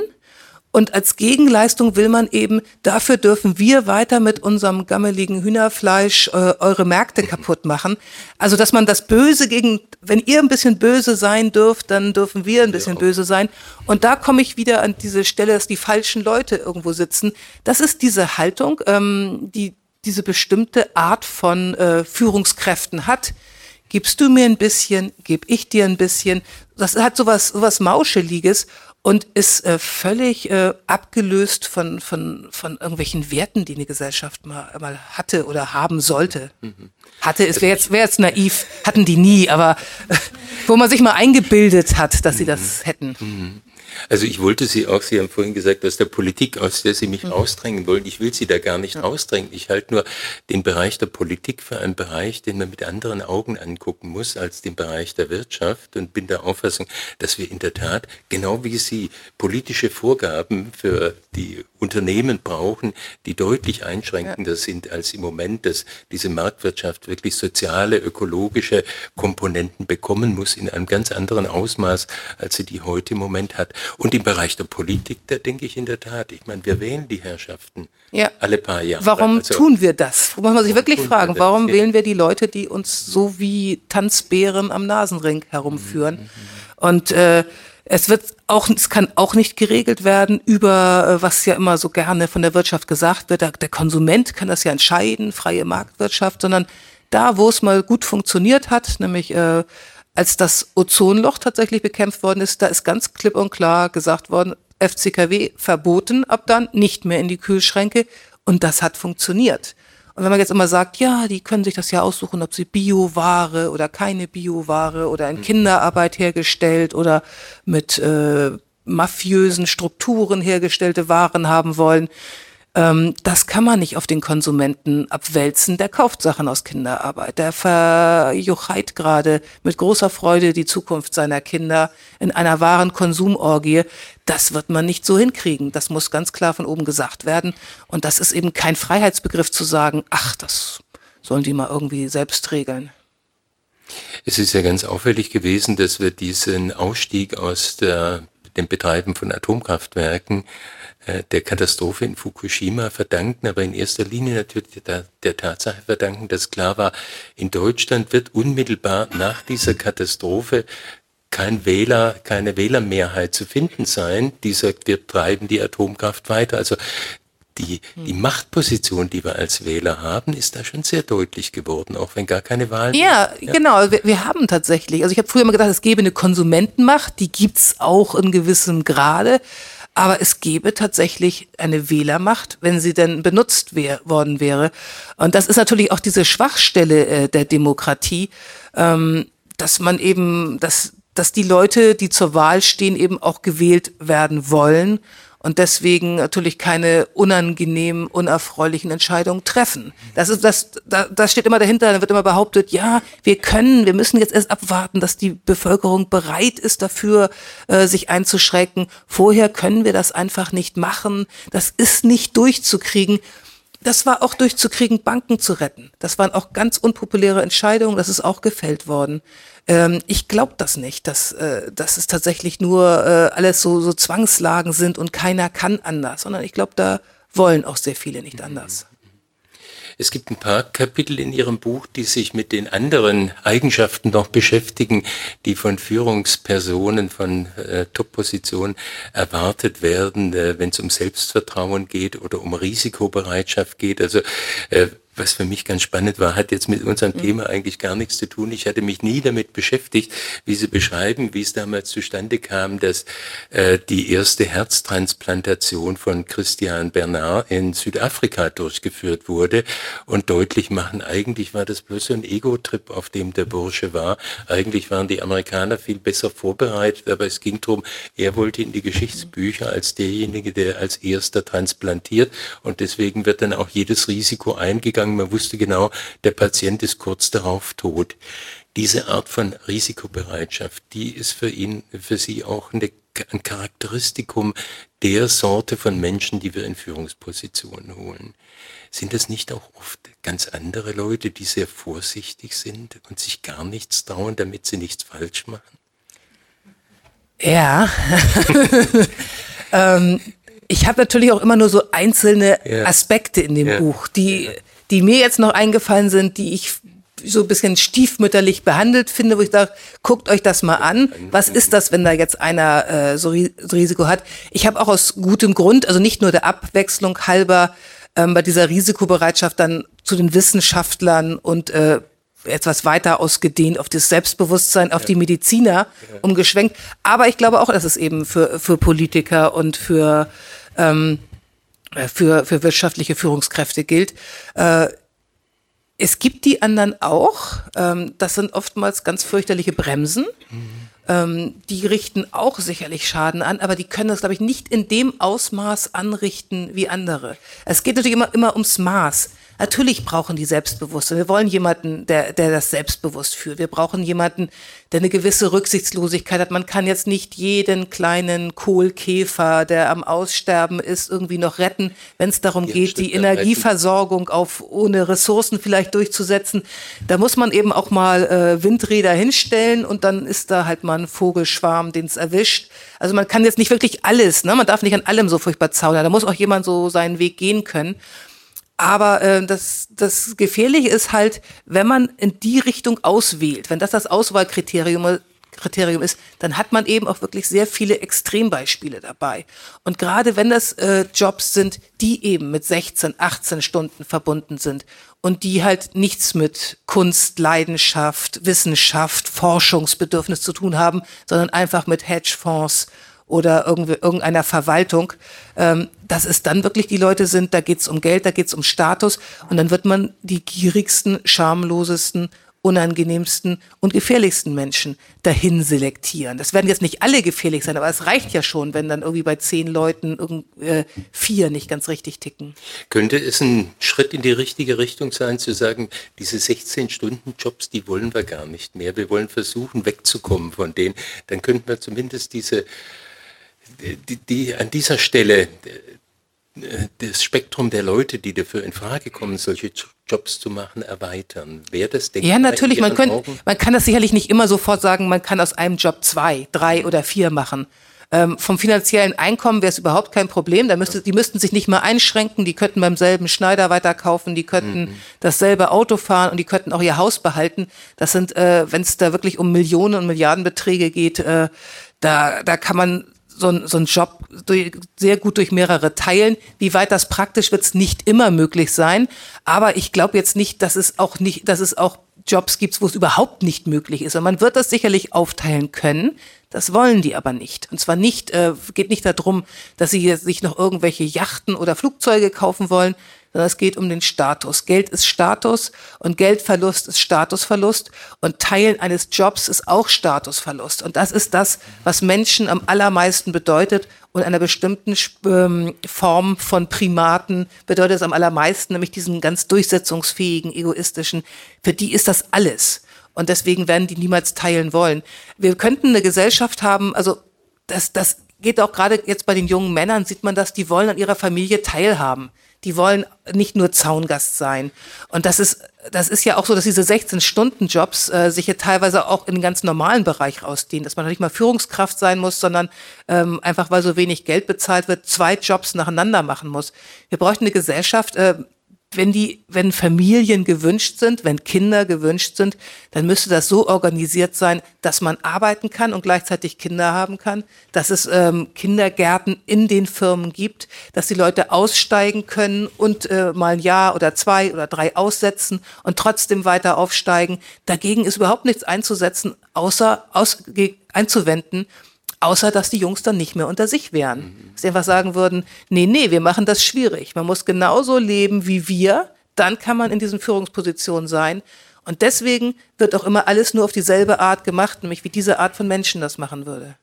und als Gegenleistung will man eben, dafür dürfen wir weiter mit unserem gammeligen Hühnerfleisch äh, eure Märkte kaputt machen. Also, dass man das Böse gegen, wenn ihr ein bisschen böse sein dürft, dann dürfen wir ein bisschen ja. böse sein. Und da komme ich wieder an diese Stelle, dass die falschen Leute irgendwo sitzen. Das ist diese Haltung, ähm, die diese bestimmte Art von äh, Führungskräften hat. Gibst du mir ein bisschen, geb ich dir ein bisschen. Das hat sowas, sowas Mauscheliges und ist äh, völlig äh, abgelöst von, von, von irgendwelchen Werten, die eine Gesellschaft mal, mal hatte oder haben sollte. Mhm. Hatte, es wäre jetzt, wär jetzt naiv, hatten die nie, aber wo man sich mal eingebildet hat, dass sie das hätten. Mhm.
Also ich wollte Sie auch, Sie haben vorhin gesagt, aus der Politik, aus der Sie mich mhm. rausdrängen wollen. Ich will Sie da gar nicht ja. rausdrängen. Ich halte nur den Bereich der Politik für einen Bereich, den man mit anderen Augen angucken muss als den Bereich der Wirtschaft und bin der Auffassung, dass wir in der Tat, genau wie Sie politische Vorgaben für die Unternehmen brauchen, die deutlich einschränkender ja. sind als im Moment, dass diese Marktwirtschaft wirklich soziale, ökologische Komponenten bekommen muss in einem ganz anderen Ausmaß, als sie die heute im Moment hat. Und im Bereich der Politik, da denke ich in der Tat, ich meine, wir wählen die Herrschaften ja. alle paar Jahre.
Warum also, tun wir das? Muss man sich wirklich fragen, wir warum wählen wir die Leute, die uns so wie Tanzbären am Nasenring herumführen? Mhm. Und äh, es wird auch, es kann auch nicht geregelt werden über, äh, was ja immer so gerne von der Wirtschaft gesagt wird, der, der Konsument kann das ja entscheiden, freie Marktwirtschaft, sondern da, wo es mal gut funktioniert hat, nämlich äh, als das Ozonloch tatsächlich bekämpft worden ist, da ist ganz klipp und klar gesagt worden, FCKW verboten ab dann, nicht mehr in die Kühlschränke. Und das hat funktioniert. Und wenn man jetzt immer sagt, ja, die können sich das ja aussuchen, ob sie Bioware oder keine Bioware oder in mhm. Kinderarbeit hergestellt oder mit äh, mafiösen Strukturen hergestellte Waren haben wollen, ähm, das kann man nicht auf den Konsumenten abwälzen. Der kauft Sachen aus Kinderarbeit. Der verjuchheit gerade mit großer Freude die Zukunft seiner Kinder in einer wahren Konsumorgie. Das wird man nicht so hinkriegen. Das muss ganz klar von oben gesagt werden. Und das ist eben kein Freiheitsbegriff zu sagen, ach, das sollen die mal irgendwie selbst regeln.
Es ist ja ganz auffällig gewesen, dass wir diesen Ausstieg aus der, dem Betreiben von Atomkraftwerken der Katastrophe in Fukushima verdanken, aber in erster Linie natürlich der, der, Tatsache verdanken, dass klar war, in Deutschland wird unmittelbar nach dieser Katastrophe kein Wähler, keine Wählermehrheit zu finden sein. Dieser wir treiben die Atomkraft weiter. Also die, die Machtposition, die wir als Wähler haben, ist da schon sehr deutlich geworden, auch wenn gar keine Wahlen.
Ja, ja. genau. Wir, wir, haben tatsächlich. Also ich habe früher immer gedacht, es gäbe eine Konsumentenmacht, die gibt's auch in gewissem Grade. Aber es gäbe tatsächlich eine Wählermacht, wenn sie denn benutzt wär, worden wäre. Und das ist natürlich auch diese Schwachstelle äh, der Demokratie, ähm, dass man eben, dass, dass die Leute, die zur Wahl stehen, eben auch gewählt werden wollen und deswegen natürlich keine unangenehmen, unerfreulichen Entscheidungen treffen. Das ist das, das steht immer dahinter. Da wird immer behauptet, ja, wir können, wir müssen jetzt erst abwarten, dass die Bevölkerung bereit ist dafür, äh, sich einzuschränken. Vorher können wir das einfach nicht machen. Das ist nicht durchzukriegen. Das war auch durchzukriegen, Banken zu retten. Das waren auch ganz unpopuläre Entscheidungen. Das ist auch gefällt worden. Ähm, ich glaube das nicht, dass, äh, dass es tatsächlich nur äh, alles so, so Zwangslagen sind und keiner kann anders, sondern ich glaube, da wollen auch sehr viele nicht anders.
Es gibt ein paar Kapitel in Ihrem Buch, die sich mit den anderen Eigenschaften noch beschäftigen, die von Führungspersonen, von äh, Top-Positionen erwartet werden, äh, wenn es um Selbstvertrauen geht oder um Risikobereitschaft geht. Also äh, was für mich ganz spannend war, hat jetzt mit unserem mhm. Thema eigentlich gar nichts zu tun. Ich hatte mich nie damit beschäftigt, wie Sie beschreiben, wie es damals zustande kam, dass äh, die erste Herztransplantation von Christian Bernard in Südafrika durchgeführt wurde und deutlich machen, eigentlich war das bloß so ein Ego-Trip, auf dem der Bursche war. Eigentlich waren die Amerikaner viel besser vorbereitet, aber es ging darum, er wollte in die Geschichtsbücher als derjenige, der als erster transplantiert und deswegen wird dann auch jedes Risiko eingegangen gegangen. Man wusste genau, der Patient ist kurz darauf tot. Diese Art von Risikobereitschaft, die ist für ihn, für Sie auch eine, ein Charakteristikum der Sorte von Menschen, die wir in Führungspositionen holen. Sind das nicht auch oft ganz andere Leute, die sehr vorsichtig sind und sich gar nichts trauen, damit sie nichts falsch machen?
Ja. (laughs) ähm, ich habe natürlich auch immer nur so einzelne ja. Aspekte in dem ja. Buch, die ja die mir jetzt noch eingefallen sind, die ich so ein bisschen stiefmütterlich behandelt finde, wo ich sage, guckt euch das mal an. Was ist das, wenn da jetzt einer äh, so Risiko hat? Ich habe auch aus gutem Grund, also nicht nur der Abwechslung halber, ähm, bei dieser Risikobereitschaft dann zu den Wissenschaftlern und äh, etwas weiter ausgedehnt auf das Selbstbewusstsein, auf ja. die Mediziner umgeschwenkt. Aber ich glaube auch, dass es eben für, für Politiker und für ähm, äh, für, für wirtschaftliche Führungskräfte gilt. Äh, es gibt die anderen auch. Ähm, das sind oftmals ganz fürchterliche Bremsen. Mhm. Ähm, die richten auch sicherlich Schaden an, aber die können das, glaube ich, nicht in dem Ausmaß anrichten wie andere. Es geht natürlich immer, immer ums Maß. Natürlich brauchen die Selbstbewusstsein. Wir wollen jemanden, der, der das selbstbewusst führt. Wir brauchen jemanden, der eine gewisse Rücksichtslosigkeit hat. Man kann jetzt nicht jeden kleinen Kohlkäfer, der am Aussterben ist, irgendwie noch retten, wenn es darum ja, geht, die Energieversorgung auf ohne Ressourcen vielleicht durchzusetzen. Da muss man eben auch mal äh, Windräder hinstellen und dann ist da halt mal ein Vogelschwarm, den es erwischt. Also man kann jetzt nicht wirklich alles, ne? man darf nicht an allem so furchtbar zaudern. Da muss auch jemand so seinen Weg gehen können. Aber äh, das, das Gefährliche ist halt, wenn man in die Richtung auswählt, wenn das das Auswahlkriterium Kriterium ist, dann hat man eben auch wirklich sehr viele Extrembeispiele dabei. Und gerade wenn das äh, Jobs sind, die eben mit 16, 18 Stunden verbunden sind und die halt nichts mit Kunst, Leidenschaft, Wissenschaft, Forschungsbedürfnis zu tun haben, sondern einfach mit Hedgefonds oder irgendeiner Verwaltung, ähm, dass es dann wirklich die Leute sind, da geht es um Geld, da geht es um Status und dann wird man die gierigsten, schamlosesten unangenehmsten und gefährlichsten Menschen dahin selektieren. Das werden jetzt nicht alle gefährlich sein, aber es reicht ja schon, wenn dann irgendwie bei zehn Leuten irgend, äh, vier nicht ganz richtig ticken.
Könnte es ein Schritt in die richtige Richtung sein, zu sagen, diese 16-Stunden-Jobs, die wollen wir gar nicht mehr. Wir wollen versuchen, wegzukommen von denen. Dann könnten wir zumindest diese die, die an dieser Stelle äh, das Spektrum der Leute, die dafür in Frage kommen, solche Jobs zu machen, erweitern. Wäre das
denkbar? Ja, natürlich. Man, könnt, man kann das sicherlich nicht immer sofort sagen, man kann aus einem Job zwei, drei oder vier machen. Ähm, vom finanziellen Einkommen wäre es überhaupt kein Problem. Da müsste, die müssten sich nicht mehr einschränken. Die könnten beim selben Schneider weiterkaufen. Die könnten mhm. dasselbe Auto fahren und die könnten auch ihr Haus behalten. Das sind, äh, wenn es da wirklich um Millionen und Milliardenbeträge geht, äh, da, da kann man so ein, so ein Job durch, sehr gut durch mehrere teilen. Wie weit das praktisch wird es nicht immer möglich sein. Aber ich glaube jetzt nicht, dass es auch nicht, dass es auch Jobs gibt, wo es überhaupt nicht möglich ist. Und man wird das sicherlich aufteilen können. Das wollen die aber nicht. Und zwar nicht, äh, geht nicht darum, dass sie sich noch irgendwelche Yachten oder Flugzeuge kaufen wollen, sondern es geht um den Status. Geld ist Status und Geldverlust ist Statusverlust und Teilen eines Jobs ist auch Statusverlust. Und das ist das, was Menschen am allermeisten bedeutet und einer bestimmten ähm, Form von Primaten bedeutet es am allermeisten, nämlich diesen ganz durchsetzungsfähigen, egoistischen. Für die ist das alles. Und deswegen werden die niemals teilen wollen. Wir könnten eine Gesellschaft haben, also das, das geht auch gerade jetzt bei den jungen Männern, sieht man das, die wollen an ihrer Familie teilhaben die wollen nicht nur Zaungast sein. Und das ist, das ist ja auch so, dass diese 16-Stunden-Jobs äh, sich ja teilweise auch in den ganz normalen Bereich rausdehnen, dass man nicht mal Führungskraft sein muss, sondern ähm, einfach, weil so wenig Geld bezahlt wird, zwei Jobs nacheinander machen muss. Wir bräuchten eine Gesellschaft, äh, wenn die, wenn Familien gewünscht sind, wenn Kinder gewünscht sind, dann müsste das so organisiert sein, dass man arbeiten kann und gleichzeitig Kinder haben kann, dass es ähm, Kindergärten in den Firmen gibt, dass die Leute aussteigen können und äh, mal ein Jahr oder zwei oder drei aussetzen und trotzdem weiter aufsteigen. Dagegen ist überhaupt nichts einzusetzen, außer aus, einzuwenden, außer dass die Jungs dann nicht mehr unter sich wären. Mhm. Dass sie einfach sagen würden, nee, nee, wir machen das schwierig. Man muss genauso leben wie wir, dann kann man in diesen Führungspositionen sein. Und deswegen wird auch immer alles nur auf dieselbe Art gemacht, nämlich wie diese Art von Menschen das machen würde.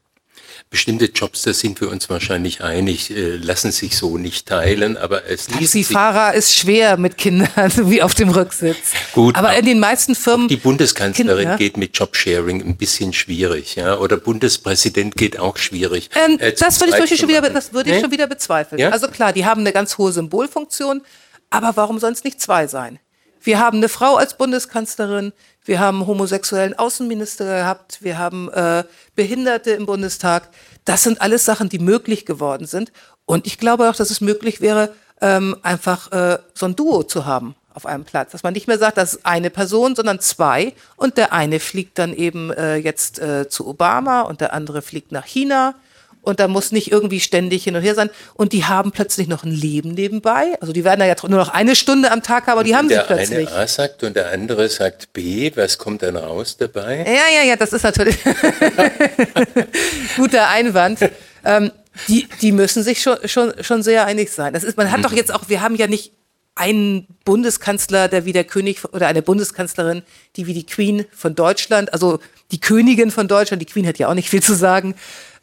Bestimmte Jobs, da sind wir uns wahrscheinlich einig, äh, lassen sich so nicht teilen, aber es
Taxifahrer ist schwer mit Kindern, (laughs) wie auf dem Rücksitz. Gut. Aber in den meisten Firmen.
Die Bundeskanzlerin Kinder, geht mit Jobsharing ein bisschen schwierig, ja. Oder Bundespräsident geht auch schwierig.
Ähm, äh, das würde ich, schon wieder, das würde ich nee? schon wieder bezweifeln. Ja? Also klar, die haben eine ganz hohe Symbolfunktion, aber warum sonst nicht zwei sein? Wir haben eine Frau als Bundeskanzlerin, wir haben homosexuellen Außenminister gehabt, wir haben äh, Behinderte im Bundestag. Das sind alles Sachen, die möglich geworden sind. Und ich glaube auch, dass es möglich wäre, ähm, einfach äh, so ein Duo zu haben auf einem Platz. Dass man nicht mehr sagt, das ist eine Person, sondern zwei. Und der eine fliegt dann eben äh, jetzt äh, zu Obama und der andere fliegt nach China und da muss nicht irgendwie ständig hin und her sein. Und die haben plötzlich noch ein Leben nebenbei. Also die werden da ja nur noch eine Stunde am Tag haben, aber die haben sie plötzlich.
Der eine A sagt und der andere sagt B. Was kommt dann raus dabei?
Ja, ja, ja, das ist natürlich (laughs) guter Einwand. Ähm, die, die müssen sich schon, schon, schon sehr einig sein. Das ist, man hat doch jetzt auch, wir haben ja nicht einen Bundeskanzler, der wie der König oder eine Bundeskanzlerin, die wie die Queen von Deutschland, also die Königin von Deutschland, die Queen hat ja auch nicht viel zu sagen,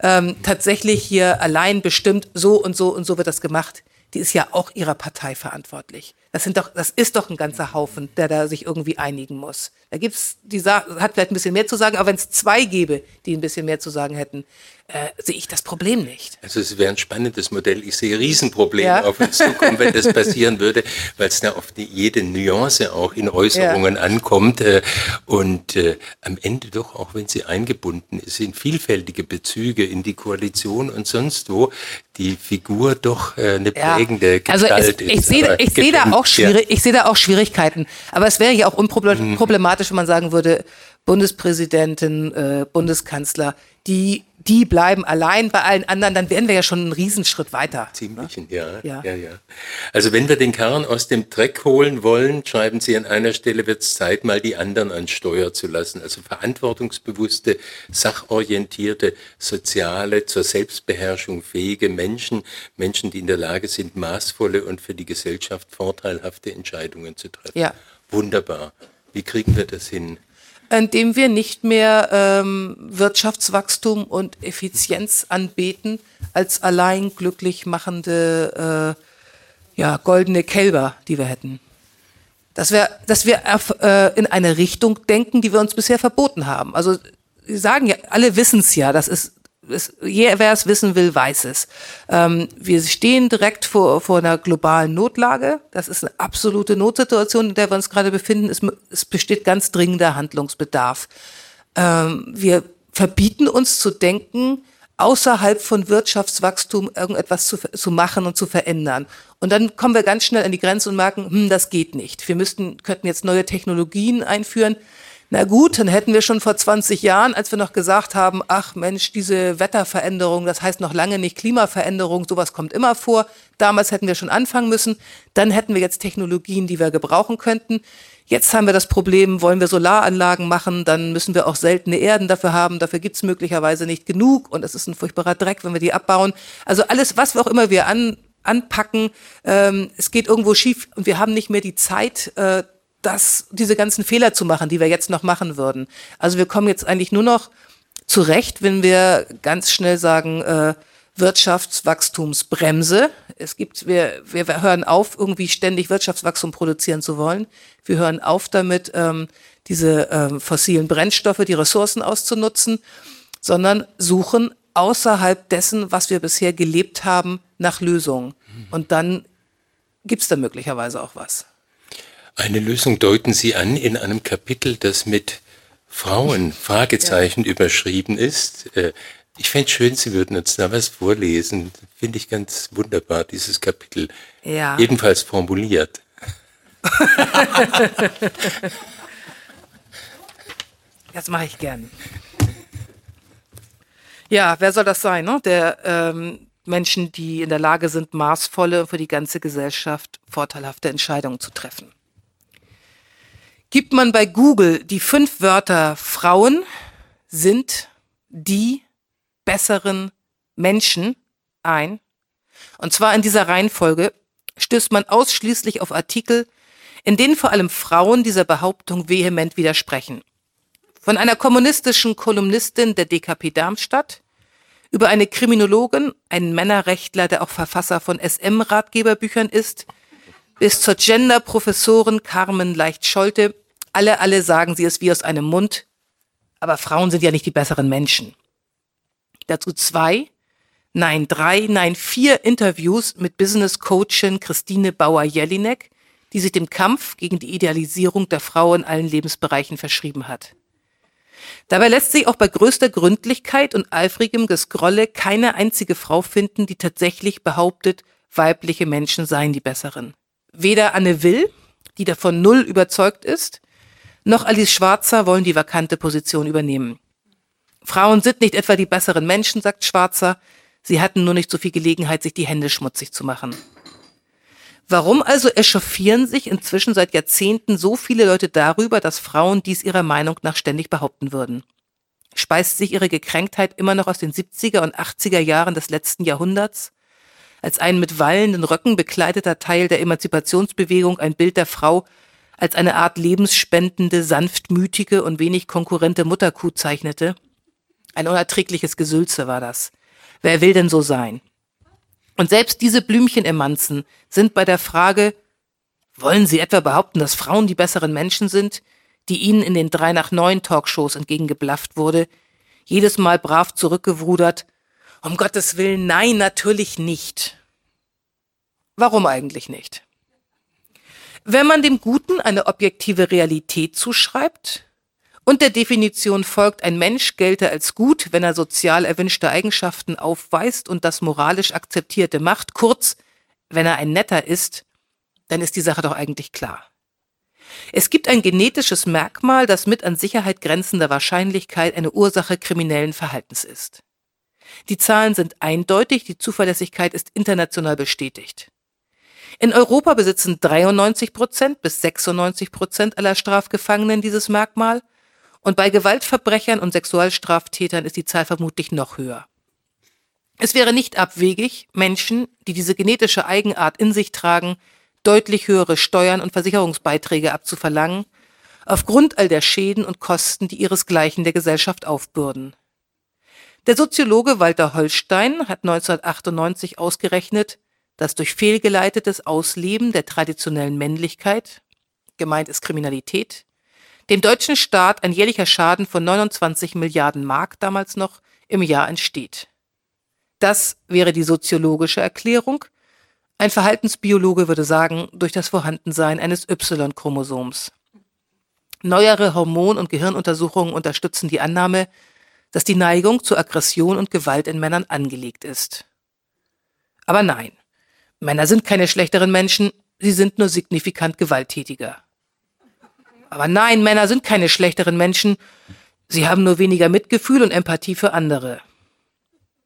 ähm, tatsächlich hier allein bestimmt, so und so und so wird das gemacht. Die ist ja auch ihrer Partei verantwortlich. Das sind doch, das ist doch ein ganzer Haufen, der da sich irgendwie einigen muss. Da gibt's, die hat vielleicht ein bisschen mehr zu sagen, aber wenn es zwei gäbe, die ein bisschen mehr zu sagen hätten, äh, sehe ich das Problem nicht.
Also es wäre ein spannendes Modell. Ich sehe Riesenprobleme ja. auf uns zukommen, wenn das passieren würde, weil es da auf die, jede Nuance auch in Äußerungen ja. ankommt äh, und äh, am Ende doch, auch wenn sie eingebunden ist in vielfältige Bezüge in die Koalition und sonst wo, die Figur doch äh, eine prägende ja.
also Gestalt es, ich ist. Sehe, ich sehe da auch schwierig, ich sehe da auch Schwierigkeiten. Aber es wäre ja auch unproblematisch, wenn man sagen würde, Bundespräsidentin, äh, Bundeskanzler, die, die bleiben allein bei allen anderen, dann wären wir ja schon einen Riesenschritt weiter.
Ziemlich, ne? ja, ja, ja, ja. Also wenn wir den Karren aus dem Dreck holen wollen, schreiben Sie an einer Stelle, wird es Zeit, mal die anderen an Steuer zu lassen. Also verantwortungsbewusste, sachorientierte, soziale, zur Selbstbeherrschung fähige Menschen, Menschen, die in der Lage sind, maßvolle und für die Gesellschaft vorteilhafte Entscheidungen zu treffen. Ja. Wunderbar. Wie kriegen wir das hin?
Indem wir nicht mehr ähm, Wirtschaftswachstum und Effizienz anbeten als allein glücklich machende äh, ja, goldene Kälber, die wir hätten. Dass wir, dass wir äh, in eine Richtung denken, die wir uns bisher verboten haben. Also Sie sagen ja, alle wissen es ja, das ist es, wer es wissen will, weiß es. Ähm, wir stehen direkt vor, vor einer globalen Notlage. Das ist eine absolute Notsituation, in der wir uns gerade befinden. Es, es besteht ganz dringender Handlungsbedarf. Ähm, wir verbieten uns zu denken, außerhalb von Wirtschaftswachstum irgendetwas zu, zu machen und zu verändern. Und dann kommen wir ganz schnell an die Grenze und merken, hm, das geht nicht. Wir müssten, könnten jetzt neue Technologien einführen. Na gut, dann hätten wir schon vor 20 Jahren, als wir noch gesagt haben, ach Mensch, diese Wetterveränderung, das heißt noch lange nicht Klimaveränderung, sowas kommt immer vor. Damals hätten wir schon anfangen müssen. Dann hätten wir jetzt Technologien, die wir gebrauchen könnten. Jetzt haben wir das Problem, wollen wir Solaranlagen machen, dann müssen wir auch seltene Erden dafür haben. Dafür gibt's möglicherweise nicht genug und es ist ein furchtbarer Dreck, wenn wir die abbauen. Also alles, was wir auch immer wir an, anpacken, ähm, es geht irgendwo schief und wir haben nicht mehr die Zeit, äh, das, diese ganzen Fehler zu machen, die wir jetzt noch machen würden. Also wir kommen jetzt eigentlich nur noch zurecht, wenn wir ganz schnell sagen, äh, Wirtschaftswachstumsbremse. Es gibt, wir, wir hören auf, irgendwie ständig Wirtschaftswachstum produzieren zu wollen. Wir hören auf damit, ähm, diese ähm, fossilen Brennstoffe, die Ressourcen auszunutzen, sondern suchen außerhalb dessen, was wir bisher gelebt haben, nach Lösungen. Und dann gibt's da möglicherweise auch was.
Eine Lösung deuten Sie an in einem Kapitel, das mit Frauen Fragezeichen ja. überschrieben ist. Äh, ich fände es schön, Sie würden uns da was vorlesen. Finde ich ganz wunderbar, dieses Kapitel. Ja. Jedenfalls formuliert. (laughs)
das mache ich gern. Ja, wer soll das sein? Ne? Der ähm, Menschen, die in der Lage sind, maßvolle und für die ganze Gesellschaft vorteilhafte Entscheidungen zu treffen. Gibt man bei Google die fünf Wörter Frauen sind die besseren Menschen ein, und zwar in dieser Reihenfolge, stößt man ausschließlich auf Artikel, in denen vor allem Frauen dieser Behauptung vehement widersprechen. Von einer kommunistischen Kolumnistin der DKP Darmstadt über eine Kriminologin, einen Männerrechtler, der auch Verfasser von SM-Ratgeberbüchern ist, bis zur Gender-Professorin Carmen Leicht-Scholte. Alle, alle sagen sie es wie aus einem Mund. Aber Frauen sind ja nicht die besseren Menschen. Dazu zwei, nein drei, nein vier Interviews mit Business-Coachin Christine Bauer-Jelinek, die sich dem Kampf gegen die Idealisierung der Frau in allen Lebensbereichen verschrieben hat. Dabei lässt sich auch bei größter Gründlichkeit und eifrigem Gescrolle keine einzige Frau finden, die tatsächlich behauptet, weibliche Menschen seien die besseren. Weder Anne Will, die davon null überzeugt ist, noch Alice Schwarzer wollen die vakante Position übernehmen. Frauen sind nicht etwa die besseren Menschen, sagt Schwarzer, sie hatten nur nicht so viel Gelegenheit, sich die Hände schmutzig zu machen. Warum also echauffieren sich inzwischen seit Jahrzehnten so viele Leute darüber, dass Frauen dies ihrer Meinung nach ständig behaupten würden? Speist sich ihre Gekränktheit immer noch aus den 70er und 80er Jahren des letzten Jahrhunderts? Als ein mit wallenden Röcken bekleideter Teil der Emanzipationsbewegung ein Bild der Frau als eine Art lebensspendende, sanftmütige und wenig konkurrente Mutterkuh zeichnete? Ein unerträgliches Gesülze war das. Wer will denn so sein? Und selbst diese Blümchenemanzen sind bei der Frage, wollen Sie etwa behaupten, dass Frauen die besseren Menschen sind, die Ihnen in den drei nach neun Talkshows entgegengeblafft wurde, jedes Mal brav zurückgewrudert, um Gottes Willen, nein, natürlich nicht. Warum eigentlich nicht? Wenn man dem Guten eine objektive Realität zuschreibt, und der Definition folgt, ein Mensch gelte als gut, wenn er sozial erwünschte Eigenschaften aufweist und das moralisch akzeptierte macht. Kurz, wenn er ein Netter ist, dann ist die Sache doch eigentlich klar. Es gibt ein genetisches Merkmal, das mit an Sicherheit grenzender Wahrscheinlichkeit eine Ursache kriminellen Verhaltens ist. Die Zahlen sind eindeutig, die Zuverlässigkeit ist international bestätigt. In Europa besitzen 93 Prozent bis 96 Prozent aller Strafgefangenen dieses Merkmal und bei Gewaltverbrechern und Sexualstraftätern ist die Zahl vermutlich noch höher. Es wäre nicht abwegig, Menschen, die diese genetische Eigenart in sich tragen, deutlich höhere Steuern und Versicherungsbeiträge abzuverlangen, aufgrund all der Schäden und Kosten, die ihresgleichen der Gesellschaft aufbürden. Der Soziologe Walter Holstein hat 1998 ausgerechnet, dass durch fehlgeleitetes Ausleben der traditionellen Männlichkeit, gemeint ist Kriminalität, dem deutschen Staat ein jährlicher Schaden von 29 Milliarden Mark damals noch im Jahr entsteht. Das wäre die soziologische Erklärung. Ein Verhaltensbiologe würde sagen, durch das Vorhandensein eines Y-Chromosoms. Neuere Hormon- und Gehirnuntersuchungen unterstützen die Annahme, dass die Neigung zu Aggression und Gewalt in Männern angelegt ist. Aber nein, Männer sind keine schlechteren Menschen, sie sind nur signifikant gewalttätiger. Aber nein, Männer sind keine schlechteren Menschen. Sie haben nur weniger Mitgefühl und Empathie für andere.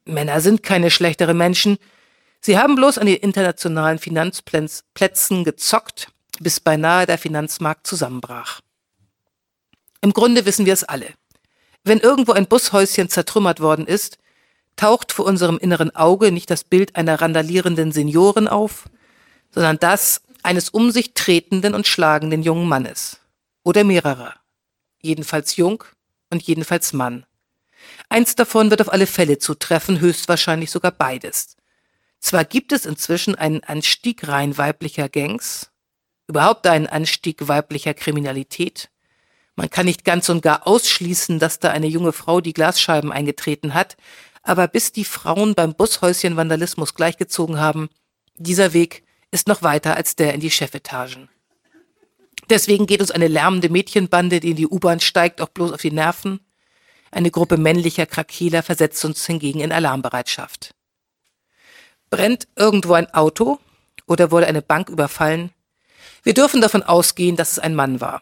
Männer sind keine schlechteren Menschen. Sie haben bloß an den internationalen Finanzplätzen gezockt, bis beinahe der Finanzmarkt zusammenbrach. Im Grunde wissen wir es alle. Wenn irgendwo ein Bushäuschen zertrümmert worden ist, taucht vor unserem inneren Auge nicht das Bild einer randalierenden Seniorin auf, sondern das eines um sich tretenden und schlagenden jungen Mannes oder mehrerer. Jedenfalls jung und jedenfalls Mann. Eins davon wird auf alle Fälle zutreffen, höchstwahrscheinlich sogar beides. Zwar gibt es inzwischen einen Anstieg rein weiblicher Gangs, überhaupt einen Anstieg weiblicher Kriminalität. Man kann nicht ganz und gar ausschließen, dass da eine junge Frau die Glasscheiben eingetreten hat, aber bis die Frauen beim Bushäuschen Vandalismus gleichgezogen haben, dieser Weg ist noch weiter als der in die Chefetagen. Deswegen geht uns eine lärmende Mädchenbande, die in die U-Bahn steigt, auch bloß auf die Nerven. Eine Gruppe männlicher Krakeler versetzt uns hingegen in Alarmbereitschaft. Brennt irgendwo ein Auto oder wurde eine Bank überfallen, Wir dürfen davon ausgehen, dass es ein Mann war.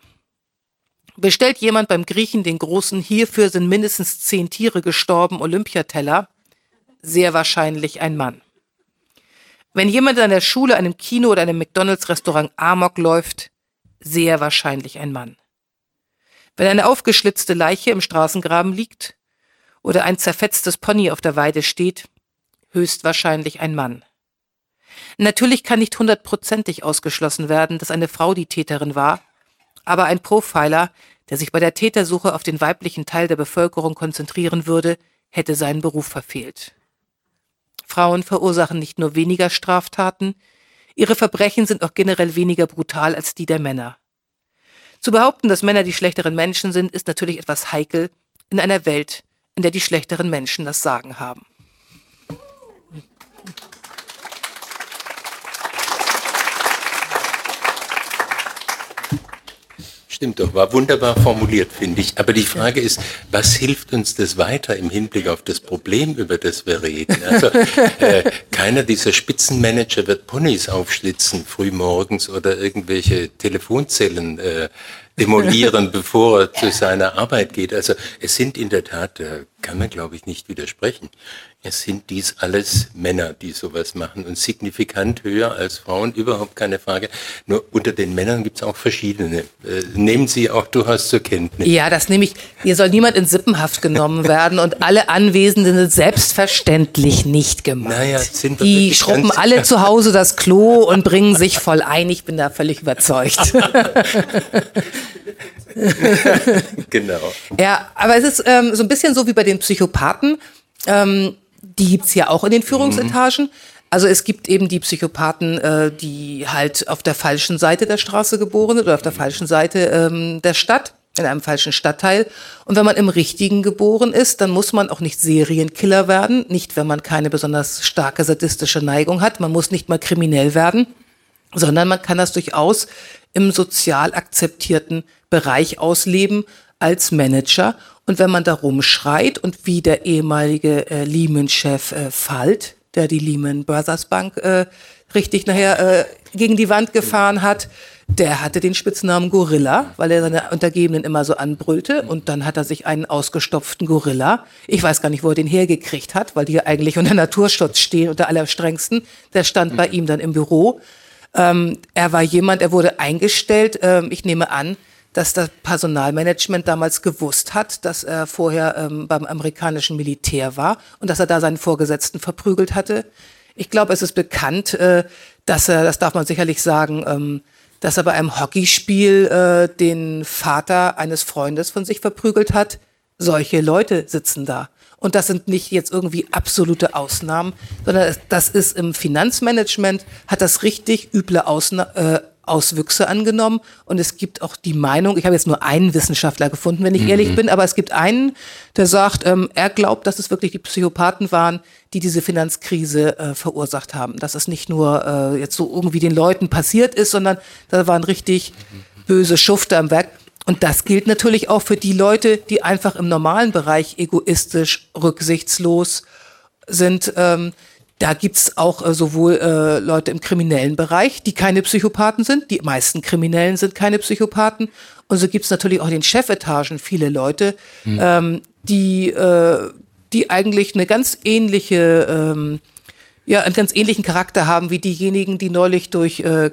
Bestellt jemand beim Griechen den großen, hierfür sind mindestens zehn Tiere gestorben, Olympiateller, sehr wahrscheinlich ein Mann. Wenn jemand an der Schule, einem Kino oder einem McDonalds-Restaurant Amok läuft, sehr wahrscheinlich ein Mann. Wenn eine aufgeschlitzte Leiche im Straßengraben liegt oder ein zerfetztes Pony auf der Weide steht, höchstwahrscheinlich ein Mann. Natürlich kann nicht hundertprozentig ausgeschlossen werden, dass eine Frau die Täterin war, aber ein Profiler, der sich bei der Tätersuche auf den weiblichen Teil der Bevölkerung konzentrieren würde, hätte seinen Beruf verfehlt. Frauen verursachen nicht nur weniger Straftaten, ihre Verbrechen sind auch generell weniger brutal als die der Männer. Zu behaupten, dass Männer die schlechteren Menschen sind, ist natürlich etwas heikel in einer Welt, in der die schlechteren Menschen das Sagen haben.
Stimmt doch, war wunderbar formuliert, finde ich. Aber die Frage ist, was hilft uns das weiter im Hinblick auf das Problem, über das wir reden? Also äh, keiner dieser Spitzenmanager wird Ponys aufschlitzen frühmorgens oder irgendwelche Telefonzellen äh, demolieren, (laughs) bevor er zu seiner Arbeit geht. Also es sind in der Tat, da kann man glaube ich nicht widersprechen, es sind dies alles Männer, die sowas machen und signifikant höher als Frauen, überhaupt keine Frage. Nur unter den Männern gibt es auch verschiedene. Äh, nehmen Sie auch durchaus zur Kenntnis.
Ja, das nehme ich. Hier soll niemand in Sippenhaft genommen (laughs) werden und alle Anwesenden sind selbstverständlich nicht gemeint. Naja, sind wir die schruppen alle zu Hause das Klo und bringen sich voll ein. Ich bin da völlig überzeugt. (laughs)
genau.
Ja, aber es ist ähm, so ein bisschen so wie bei den Psychopathen. Ähm, die gibt's ja auch in den Führungsetagen. Mhm. Also es gibt eben die Psychopathen, äh, die halt auf der falschen Seite der Straße geboren sind oder auf der falschen Seite ähm, der Stadt, in einem falschen Stadtteil. Und wenn man im richtigen geboren ist, dann muss man auch nicht Serienkiller werden, nicht wenn man keine besonders starke sadistische Neigung hat, man muss nicht mal kriminell werden, sondern man kann das durchaus im sozial akzeptierten Bereich ausleben als Manager und wenn man da rumschreit und wie der ehemalige äh, Lehman-Chef äh, Falt, der die Lehman Brothers Bank äh, richtig nachher äh, gegen die Wand gefahren hat, der hatte den Spitznamen Gorilla, weil er seine Untergebenen immer so anbrüllte. Und dann hat er sich einen ausgestopften Gorilla, ich weiß gar nicht, wo er den hergekriegt hat, weil die eigentlich unter Naturschutz stehen, unter allerstrengsten, der stand bei ihm dann im Büro. Ähm, er war jemand, er wurde eingestellt, ähm, ich nehme an, dass das Personalmanagement damals gewusst hat, dass er vorher ähm, beim amerikanischen Militär war und dass er da seinen Vorgesetzten verprügelt hatte. Ich glaube, es ist bekannt, äh, dass er, das darf man sicherlich sagen, ähm, dass er bei einem Hockeyspiel äh, den Vater eines Freundes von sich verprügelt hat. Solche Leute sitzen da. Und das sind nicht jetzt irgendwie absolute Ausnahmen, sondern das ist im Finanzmanagement, hat das richtig üble Ausna äh, Auswüchse angenommen. Und es gibt auch die Meinung, ich habe jetzt nur einen Wissenschaftler gefunden, wenn ich mhm. ehrlich bin, aber es gibt einen, der sagt, ähm, er glaubt, dass es wirklich die Psychopathen waren, die diese Finanzkrise äh, verursacht haben. Dass es nicht nur äh, jetzt so irgendwie den Leuten passiert ist, sondern da waren richtig böse Schufte am Werk. Und das gilt natürlich auch für die Leute, die einfach im normalen Bereich egoistisch, rücksichtslos sind. Ähm, da gibt's auch äh, sowohl äh, Leute im kriminellen Bereich, die keine Psychopathen sind. Die meisten Kriminellen sind keine Psychopathen. Und so gibt's natürlich auch in den Chefetagen viele Leute, mhm. ähm, die, äh, die eigentlich eine ganz ähnliche, ähm, ja, einen ganz ähnlichen Charakter haben wie diejenigen, die neulich durch äh,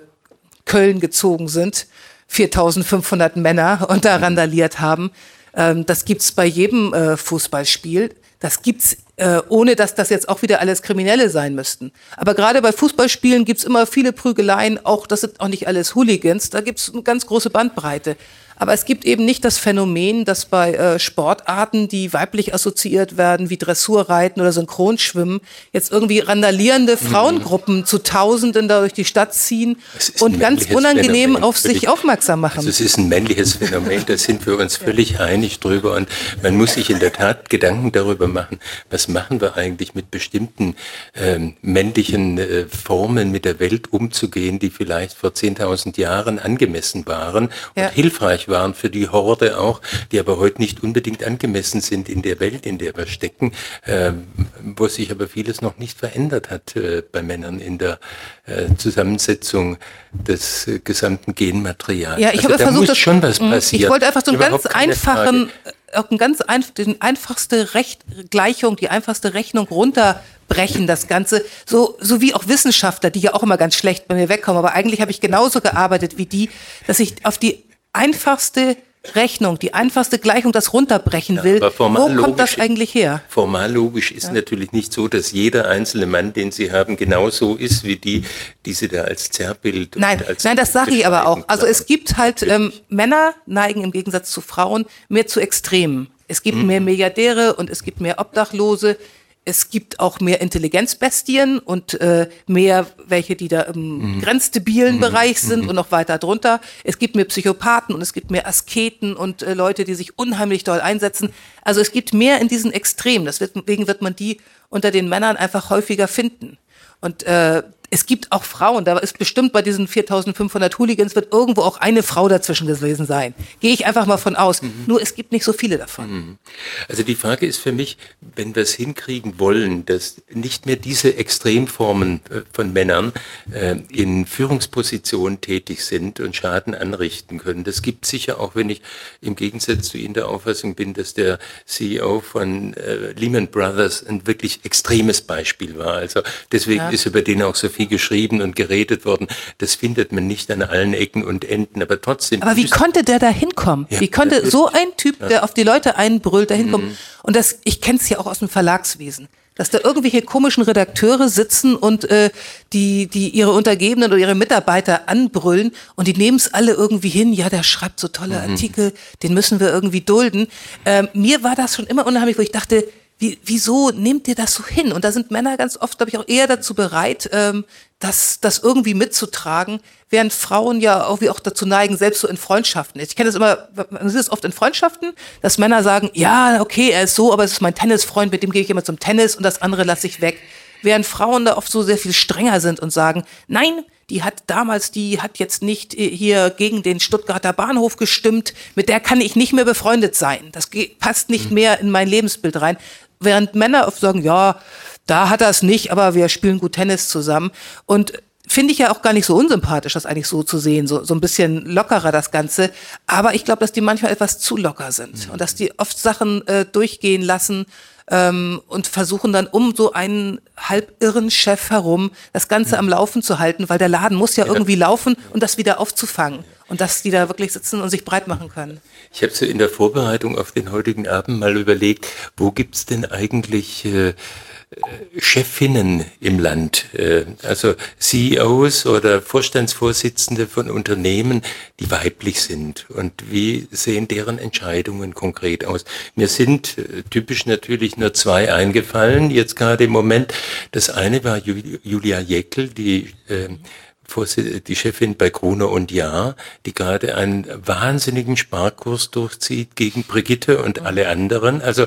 Köln gezogen sind. 4500 Männer und da randaliert haben. Ähm, das gibt's bei jedem äh, Fußballspiel. Das gibt's äh, ohne dass das jetzt auch wieder alles Kriminelle sein müssten. Aber gerade bei Fußballspielen gibt's immer viele Prügeleien, auch das sind auch nicht alles Hooligans, da gibt's eine ganz große Bandbreite. Aber es gibt eben nicht das Phänomen, dass bei äh, Sportarten, die weiblich assoziiert werden, wie Dressurreiten oder Synchronschwimmen, jetzt irgendwie randalierende mhm. Frauengruppen mhm. zu Tausenden da durch die Stadt ziehen und ganz unangenehm Phänomen, auf sich aufmerksam machen. Also
es ist ein männliches Phänomen, da sind wir uns völlig einig drüber und man muss sich in der Tat Gedanken darüber machen, was machen wir eigentlich mit bestimmten ähm, männlichen äh, Formen mit der Welt umzugehen, die vielleicht vor 10.000 Jahren angemessen waren ja. und hilfreich waren für die Horde auch, die aber heute nicht unbedingt angemessen sind in der Welt, in der wir stecken, äh, wo sich aber vieles noch nicht verändert hat äh, bei Männern in der äh, Zusammensetzung des äh, gesamten Genmaterials.
Ja, ich also habe versucht, schon was passieren. Ich wollte einfach so einen ganz einfachen, auch ein ganz ein, die einfachste Recht, Gleichung, die einfachste Rechnung runterbrechen, das Ganze. So, so wie auch Wissenschaftler, die ja auch immer ganz schlecht bei mir wegkommen. Aber eigentlich habe ich genauso gearbeitet wie die, dass ich auf die einfachste Rechnung, die einfachste Gleichung, das runterbrechen will. Ja, Wo kommt das eigentlich her?
Formal logisch ist ja. natürlich nicht so, dass jeder einzelne Mann, den Sie haben, genauso ist wie die, die Sie da als Zerrbild.
Nein,
als
nein, das sage ich aber auch. Also es gibt halt ähm, Männer neigen im Gegensatz zu Frauen mehr zu Extremen. Es gibt hm. mehr Milliardäre und es gibt mehr Obdachlose es gibt auch mehr Intelligenzbestien und äh, mehr welche, die da im mhm. grenzdebilen mhm. Bereich sind mhm. und noch weiter drunter. Es gibt mehr Psychopathen und es gibt mehr Asketen und äh, Leute, die sich unheimlich doll einsetzen. Also es gibt mehr in diesen Extremen. Deswegen wird man die unter den Männern einfach häufiger finden. Und äh, es gibt auch Frauen, da ist bestimmt bei diesen 4500 Hooligans wird irgendwo auch eine Frau dazwischen gewesen sein. Gehe ich einfach mal von aus. Mhm. Nur es gibt nicht so viele davon. Mhm.
Also die Frage ist für mich, wenn wir es hinkriegen wollen, dass nicht mehr diese Extremformen äh, von Männern äh, in Führungspositionen tätig sind und Schaden anrichten können. Das gibt sicher auch, wenn ich im Gegensatz zu Ihnen der Auffassung bin, dass der CEO von äh, Lehman Brothers ein wirklich extremes Beispiel war. Also deswegen ja. ist über den auch so viel viel geschrieben und geredet worden. Das findet man nicht an allen Ecken und Enden, aber trotzdem.
Aber wie konnte der da hinkommen? Ja, wie konnte so ein Typ, ja. der auf die Leute einbrüllt, da hinkommen? Mhm. Und das, ich kenne es ja auch aus dem Verlagswesen dass da irgendwelche komischen Redakteure sitzen und äh, die, die ihre Untergebenen oder ihre Mitarbeiter anbrüllen und die nehmen es alle irgendwie hin, ja, der schreibt so tolle mhm. Artikel, den müssen wir irgendwie dulden. Ähm, mir war das schon immer unheimlich, wo ich dachte, wie, wieso nehmt ihr das so hin? Und da sind Männer ganz oft, glaube ich, auch eher dazu bereit, ähm, das, das irgendwie mitzutragen, während Frauen ja irgendwie auch dazu neigen, selbst so in Freundschaften. Ich kenne das immer, man sieht es oft in Freundschaften, dass Männer sagen, ja, okay, er ist so, aber es ist mein Tennisfreund, mit dem gehe ich immer zum Tennis und das andere lasse ich weg. Während Frauen da oft so sehr viel strenger sind und sagen, nein, die hat damals, die hat jetzt nicht äh, hier gegen den Stuttgarter Bahnhof gestimmt, mit der kann ich nicht mehr befreundet sein. Das passt nicht mhm. mehr in mein Lebensbild rein. Während Männer oft sagen, ja, da hat er es nicht, aber wir spielen gut Tennis zusammen. Und finde ich ja auch gar nicht so unsympathisch, das eigentlich so zu sehen, so, so ein bisschen lockerer das Ganze. Aber ich glaube, dass die manchmal etwas zu locker sind mhm. und dass die oft Sachen äh, durchgehen lassen ähm, und versuchen dann um so einen halbirren Chef herum das Ganze mhm. am Laufen zu halten, weil der Laden muss ja, ja irgendwie laufen und das wieder aufzufangen und dass die da wirklich sitzen und sich breit machen können.
Ich habe so in der Vorbereitung auf den heutigen Abend mal überlegt, wo gibt's denn eigentlich äh, Chefinnen im Land, äh, also CEOs oder Vorstandsvorsitzende von Unternehmen, die weiblich sind. Und wie sehen deren Entscheidungen konkret aus? Mir sind äh, typisch natürlich nur zwei eingefallen, jetzt gerade im Moment. Das eine war Julia Jeckel, die äh, die Chefin bei Gruner und Jahr, die gerade einen wahnsinnigen Sparkurs durchzieht gegen Brigitte und alle anderen. Also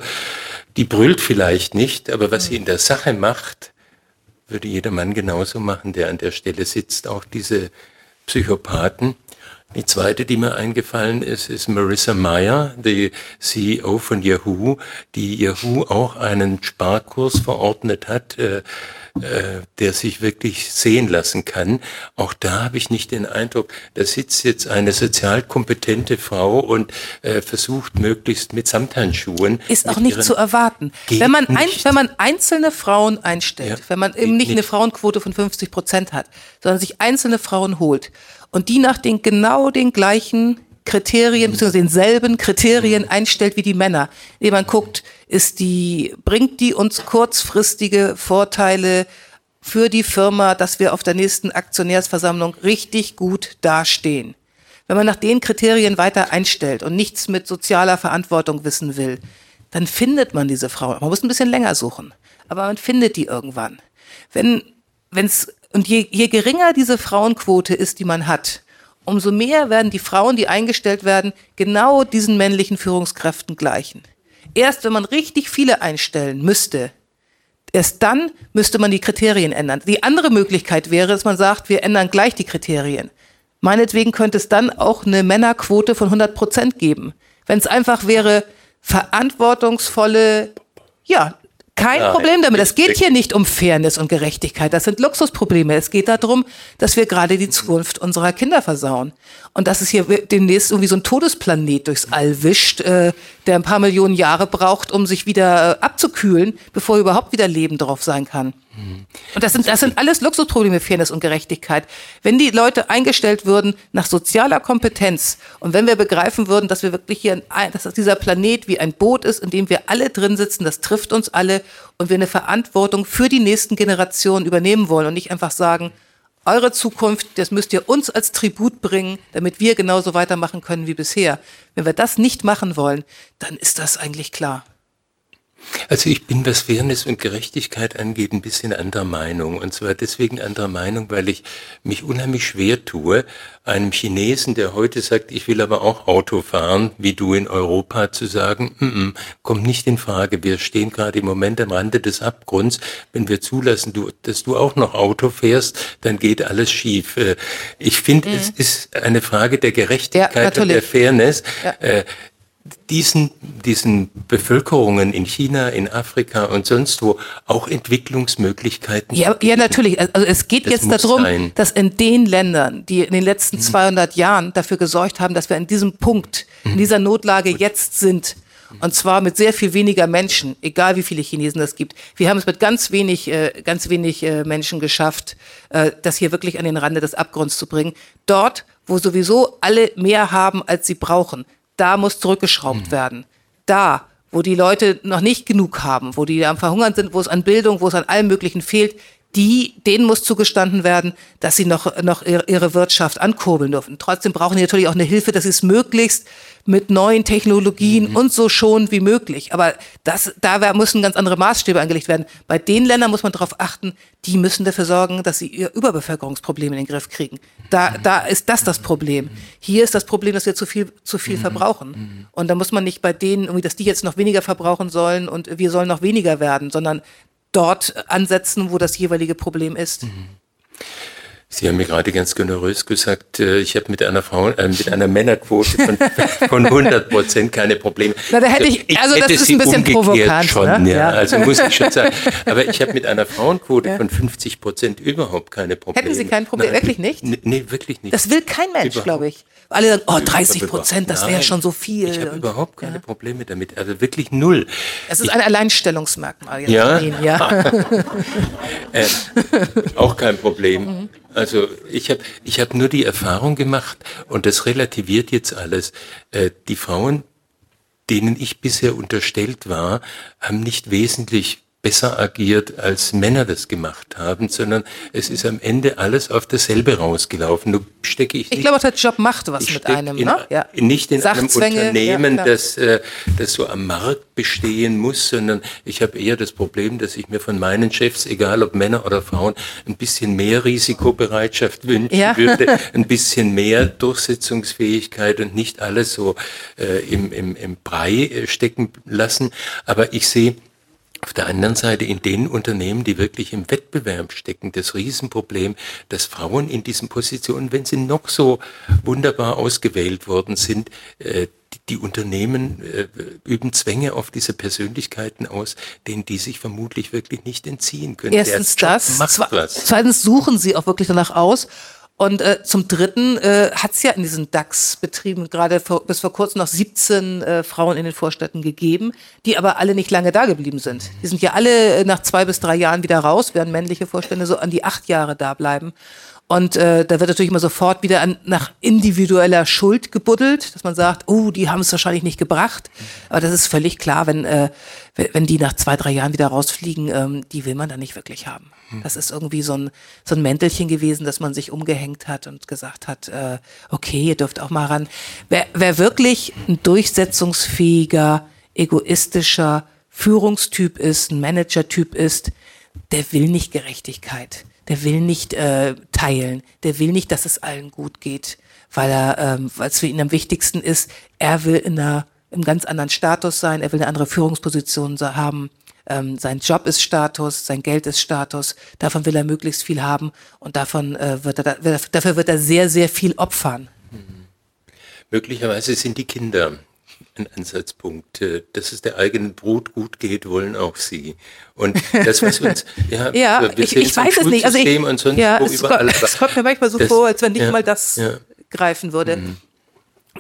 die brüllt vielleicht nicht, aber was sie in der Sache macht, würde jeder Mann genauso machen, der an der Stelle sitzt. Auch diese Psychopathen. Die zweite, die mir eingefallen ist, ist Marissa Meyer, die CEO von Yahoo, die Yahoo auch einen Sparkurs verordnet hat, äh, äh, der sich wirklich sehen lassen kann. Auch da habe ich nicht den Eindruck, da sitzt jetzt eine sozial kompetente Frau und äh, versucht möglichst mit Samthandschuhen.
Ist auch nicht zu erwarten. Wenn man, ein, wenn man einzelne Frauen einstellt, ja, wenn man eben nicht, nicht eine Frauenquote von 50 Prozent hat, sondern sich einzelne Frauen holt und die nach den genau den gleichen Kriterien, beziehungsweise denselben Kriterien einstellt wie die Männer. Indem man guckt, ist die, bringt die uns kurzfristige Vorteile für die Firma, dass wir auf der nächsten Aktionärsversammlung richtig gut dastehen. Wenn man nach den Kriterien weiter einstellt und nichts mit sozialer Verantwortung wissen will, dann findet man diese Frau. Man muss ein bisschen länger suchen, aber man findet die irgendwann. Wenn, wenn's, und je, je geringer diese Frauenquote ist, die man hat, umso mehr werden die Frauen, die eingestellt werden, genau diesen männlichen Führungskräften gleichen. Erst wenn man richtig viele einstellen müsste, Erst dann müsste man die Kriterien ändern. Die andere Möglichkeit wäre, dass man sagt, wir ändern gleich die Kriterien. Meinetwegen könnte es dann auch eine Männerquote von 100 Prozent geben. Wenn es einfach wäre, verantwortungsvolle, ja, kein ja, Problem damit. Es geht hier nicht um Fairness und Gerechtigkeit. Das sind Luxusprobleme. Es geht darum, dass wir gerade die Zukunft unserer Kinder versauen. Und dass es hier demnächst irgendwie so ein Todesplanet durchs All wischt, äh, der ein paar Millionen Jahre braucht, um sich wieder äh, abzukühlen, bevor überhaupt wieder Leben drauf sein kann. Und das sind, das sind alles Luxusprobleme, Fairness und Gerechtigkeit. Wenn die Leute eingestellt würden nach sozialer Kompetenz und wenn wir begreifen würden, dass wir wirklich hier, ein, dass dieser Planet wie ein Boot ist, in dem wir alle drin sitzen, das trifft uns alle und wir eine Verantwortung für die nächsten Generationen übernehmen wollen und nicht einfach sagen, eure Zukunft, das müsst ihr uns als Tribut bringen, damit wir genauso weitermachen können wie bisher. Wenn wir das nicht machen wollen, dann ist das eigentlich klar.
Also ich bin, was Fairness und Gerechtigkeit angeht, ein bisschen anderer Meinung. Und zwar deswegen anderer Meinung, weil ich mich unheimlich schwer tue, einem Chinesen, der heute sagt, ich will aber auch Auto fahren, wie du in Europa, zu sagen, mm -mm, kommt nicht in Frage. Wir stehen gerade im Moment am Rande des Abgrunds. Wenn wir zulassen, du, dass du auch noch Auto fährst, dann geht alles schief. Äh, ich finde, mhm. es ist eine Frage der Gerechtigkeit ja, und der Fairness. Ja. Diesen, diesen Bevölkerungen in China, in Afrika und sonst wo auch Entwicklungsmöglichkeiten.
Ja, ja natürlich. Also es geht das jetzt darum, sein. dass in den Ländern, die in den letzten 200 mhm. Jahren dafür gesorgt haben, dass wir in diesem Punkt, in mhm. dieser Notlage Gut. jetzt sind, und zwar mit sehr viel weniger Menschen, egal wie viele Chinesen es gibt. Wir haben es mit ganz wenig, äh, ganz wenig äh, Menschen geschafft, äh, das hier wirklich an den Rande des Abgrunds zu bringen. Dort, wo sowieso alle mehr haben, als sie brauchen da muss zurückgeschraubt mhm. werden. Da, wo die Leute noch nicht genug haben, wo die am Verhungern sind, wo es an Bildung, wo es an allem Möglichen fehlt, die, denen muss zugestanden werden, dass sie noch, noch ihre Wirtschaft ankurbeln dürfen. Trotzdem brauchen die natürlich auch eine Hilfe, dass sie es möglichst mit neuen Technologien mhm. und so schon wie möglich. Aber das, da müssen ganz andere Maßstäbe angelegt werden. Bei den Ländern muss man darauf achten, die müssen dafür sorgen, dass sie ihr Überbevölkerungsproblem in den Griff kriegen. Da, da ist das das Problem. Hier ist das Problem, dass wir zu viel, zu viel mhm. verbrauchen. Mhm. Und da muss man nicht bei denen irgendwie, dass die jetzt noch weniger verbrauchen sollen und wir sollen noch weniger werden, sondern dort ansetzen, wo das jeweilige Problem ist. Mhm.
Sie haben mir gerade ganz generös gesagt, äh, ich habe mit einer Frau, äh, mit einer Männerquote von, (laughs) von 100 Prozent keine Probleme.
Na, da hätte ich, also das ist ein bisschen provokant.
Schon, ne? ja, ja. Also muss ich schon sagen. Aber ich habe mit einer Frauenquote (laughs) ja. von 50 Prozent überhaupt keine Probleme.
Hätten Sie kein Problem? Nein, wirklich nicht?
Nee, wirklich nicht.
Das will kein Mensch, glaube ich. Alle sagen, oh, 30 Prozent, das wäre schon so viel.
Ich habe überhaupt keine Probleme damit. Also wirklich null.
Es ist ich, ein Alleinstellungsmerkmal.
Ja. ja. (laughs) äh, auch kein Problem. Mhm. Also ich habe ich hab nur die Erfahrung gemacht, und das relativiert jetzt alles, äh, die Frauen, denen ich bisher unterstellt war, haben nicht wesentlich besser agiert, als Männer das gemacht haben, sondern es ist am Ende alles auf dasselbe rausgelaufen. Du stecke ich.
Ich glaube, der Job macht was mit einem,
in,
ne?
Ja. Nicht in einem Unternehmen, ja, das, äh, das so am Markt bestehen muss, sondern ich habe eher das Problem, dass ich mir von meinen Chefs, egal ob Männer oder Frauen, ein bisschen mehr Risikobereitschaft wünschen ja. würde, (laughs) ein bisschen mehr Durchsetzungsfähigkeit und nicht alles so äh, im, im, im Brei äh, stecken lassen. Aber ich sehe auf der anderen Seite in den Unternehmen, die wirklich im Wettbewerb stecken, das Riesenproblem, dass Frauen in diesen Positionen, wenn sie noch so wunderbar ausgewählt worden sind, äh, die Unternehmen äh, üben Zwänge auf diese Persönlichkeiten aus, denen die sich vermutlich wirklich nicht entziehen können.
Erstens das, zweitens suchen sie auch wirklich danach aus und äh, zum Dritten äh, hat es ja in diesen DAX-Betrieben gerade bis vor kurzem noch 17 äh, Frauen in den Vorstädten gegeben, die aber alle nicht lange da geblieben sind. Die sind ja alle äh, nach zwei bis drei Jahren wieder raus, während männliche Vorstände so an die acht Jahre da bleiben. Und äh, da wird natürlich immer sofort wieder an, nach individueller Schuld gebuddelt, dass man sagt, oh, die haben es wahrscheinlich nicht gebracht. Aber das ist völlig klar, wenn, äh, wenn die nach zwei, drei Jahren wieder rausfliegen, ähm, die will man dann nicht wirklich haben. Hm. Das ist irgendwie so ein, so ein Mäntelchen gewesen, dass man sich umgehängt hat und gesagt hat, äh, okay, ihr dürft auch mal ran. Wer, wer wirklich ein durchsetzungsfähiger, egoistischer Führungstyp ist, ein Managertyp ist, der will nicht Gerechtigkeit der will nicht äh, teilen, der will nicht, dass es allen gut geht, weil er, ähm, es für ihn am wichtigsten ist, er will in einer, im ganz anderen Status sein, er will eine andere Führungsposition haben, ähm, sein Job ist Status, sein Geld ist Status, davon will er möglichst viel haben und davon äh, wird er, dafür wird er sehr, sehr viel opfern.
Möglicherweise sind die Kinder ein Ansatzpunkt. Äh, dass es der eigenen Brut gut geht, wollen auch sie. Und das, was uns, (laughs)
ja, ja ich, ich weiß es nicht. Also ich,
und sonst ja,
wo es, überall, kommt, es kommt mir manchmal so das, vor, als wenn nicht ja, mal das greifen würde. Mhm.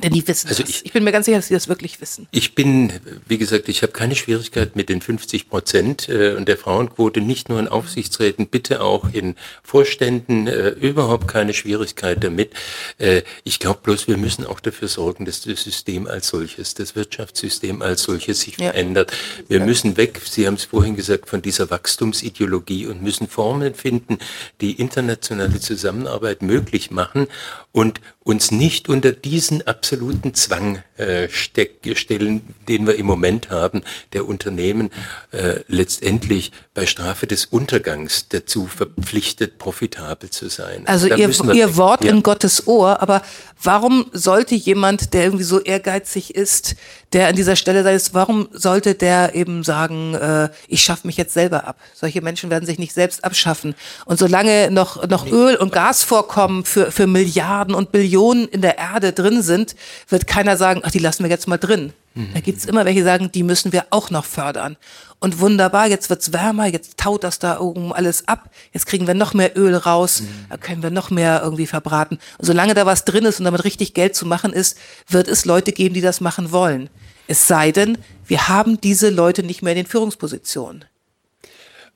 Denn die wissen also das. Ich, ich, bin mir ganz sicher, dass sie das wirklich wissen.
Ich bin, wie gesagt, ich habe keine Schwierigkeit mit den 50 Prozent äh, und der Frauenquote, nicht nur in Aufsichtsräten, bitte auch in Vorständen, äh, überhaupt keine Schwierigkeit damit. Äh, ich glaube bloß, wir müssen auch dafür sorgen, dass das System als solches, das Wirtschaftssystem als solches sich ja. verändert. Wir ja. müssen weg, Sie haben es vorhin gesagt, von dieser Wachstumsideologie und müssen Formen finden, die internationale Zusammenarbeit möglich machen und uns nicht unter diesen absoluten Zwang äh, stellen, den wir im Moment haben, der Unternehmen äh, letztendlich bei Strafe des Untergangs dazu verpflichtet, profitabel zu sein.
Also ihr, ihr Wort ja. in Gottes Ohr, aber warum sollte jemand, der irgendwie so ehrgeizig ist, der an dieser Stelle sei, warum sollte der eben sagen, äh, ich schaffe mich jetzt selber ab? Solche Menschen werden sich nicht selbst abschaffen. Und solange noch, noch Öl- und Gasvorkommen für, für Milliarden und Billionen in der Erde drin sind, wird keiner sagen, ach, die lassen wir jetzt mal drin. Mhm. Da gibt's immer welche, die sagen, die müssen wir auch noch fördern. Und wunderbar, jetzt wird's wärmer, jetzt taut das da oben alles ab, jetzt kriegen wir noch mehr Öl raus, mhm. da können wir noch mehr irgendwie verbraten. Und solange da was drin ist und damit richtig Geld zu machen ist, wird es Leute geben, die das machen wollen. Es sei denn, wir haben diese Leute nicht mehr in den Führungspositionen.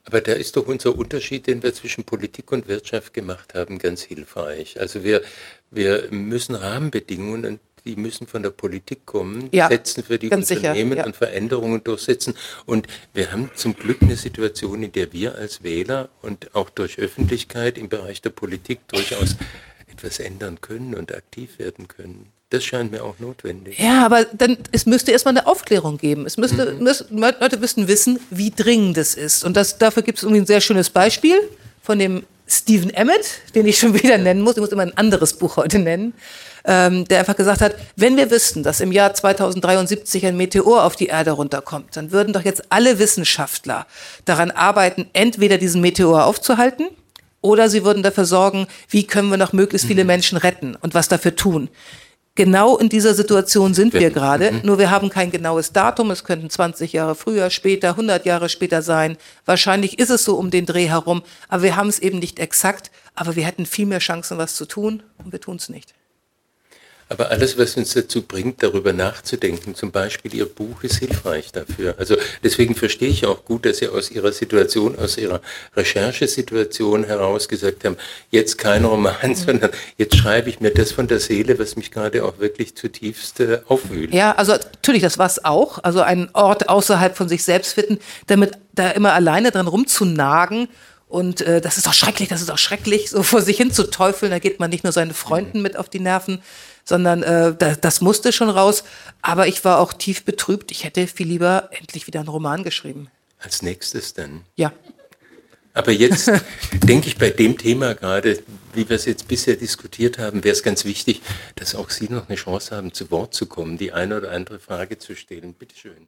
Aber da ist doch unser Unterschied, den wir zwischen Politik und Wirtschaft gemacht haben, ganz hilfreich. Also wir, wir müssen Rahmenbedingungen, die müssen von der Politik kommen,
ja,
setzen für die Unternehmen sicher, ja. und Veränderungen durchsetzen. Und wir haben zum Glück eine Situation, in der wir als Wähler und auch durch Öffentlichkeit im Bereich der Politik durchaus etwas ändern können und aktiv werden können. Das scheint mir auch notwendig.
Ja, aber dann, es müsste erstmal eine Aufklärung geben. Es müsste, mhm. müsste, Leute müssten wissen, wie dringend es ist. Und das, dafür gibt es irgendwie ein sehr schönes Beispiel von dem Stephen Emmett, den ich schon wieder nennen muss. Ich muss immer ein anderes Buch heute nennen. Ähm, der einfach gesagt hat, wenn wir wüssten, dass im Jahr 2073 ein Meteor auf die Erde runterkommt, dann würden doch jetzt alle Wissenschaftler daran arbeiten, entweder diesen Meteor aufzuhalten oder sie würden dafür sorgen, wie können wir noch möglichst viele mhm. Menschen retten und was dafür tun. Genau in dieser Situation sind wir gerade, mhm. nur wir haben kein genaues Datum. Es könnten 20 Jahre früher, später, 100 Jahre später sein. Wahrscheinlich ist es so um den Dreh herum, aber wir haben es eben nicht exakt. Aber wir hätten viel mehr Chancen, was zu tun und wir tun es nicht.
Aber alles, was uns dazu bringt, darüber nachzudenken, zum Beispiel Ihr Buch, ist hilfreich dafür. Also deswegen verstehe ich auch gut, dass Sie aus Ihrer Situation, aus Ihrer Recherchesituation heraus gesagt haben, jetzt kein Roman, mhm. (laughs) sondern jetzt schreibe ich mir das von der Seele, was mich gerade auch wirklich zutiefst äh, aufwühlt.
Ja, also natürlich, das war es auch. Also einen Ort außerhalb von sich selbst finden, damit da immer alleine dran rumzunagen und äh, das ist doch schrecklich, das ist doch schrecklich, so vor sich hin zu teufeln. Da geht man nicht nur seinen Freunden mit auf die Nerven, sondern äh, das, das musste schon raus. Aber ich war auch tief betrübt. Ich hätte viel lieber endlich wieder einen Roman geschrieben.
Als nächstes dann?
Ja.
Aber jetzt (laughs) denke ich bei dem Thema gerade, wie wir es jetzt bisher diskutiert haben, wäre es ganz wichtig, dass auch Sie noch eine Chance haben, zu Wort zu kommen, die eine oder andere Frage zu stellen. Bitte schön.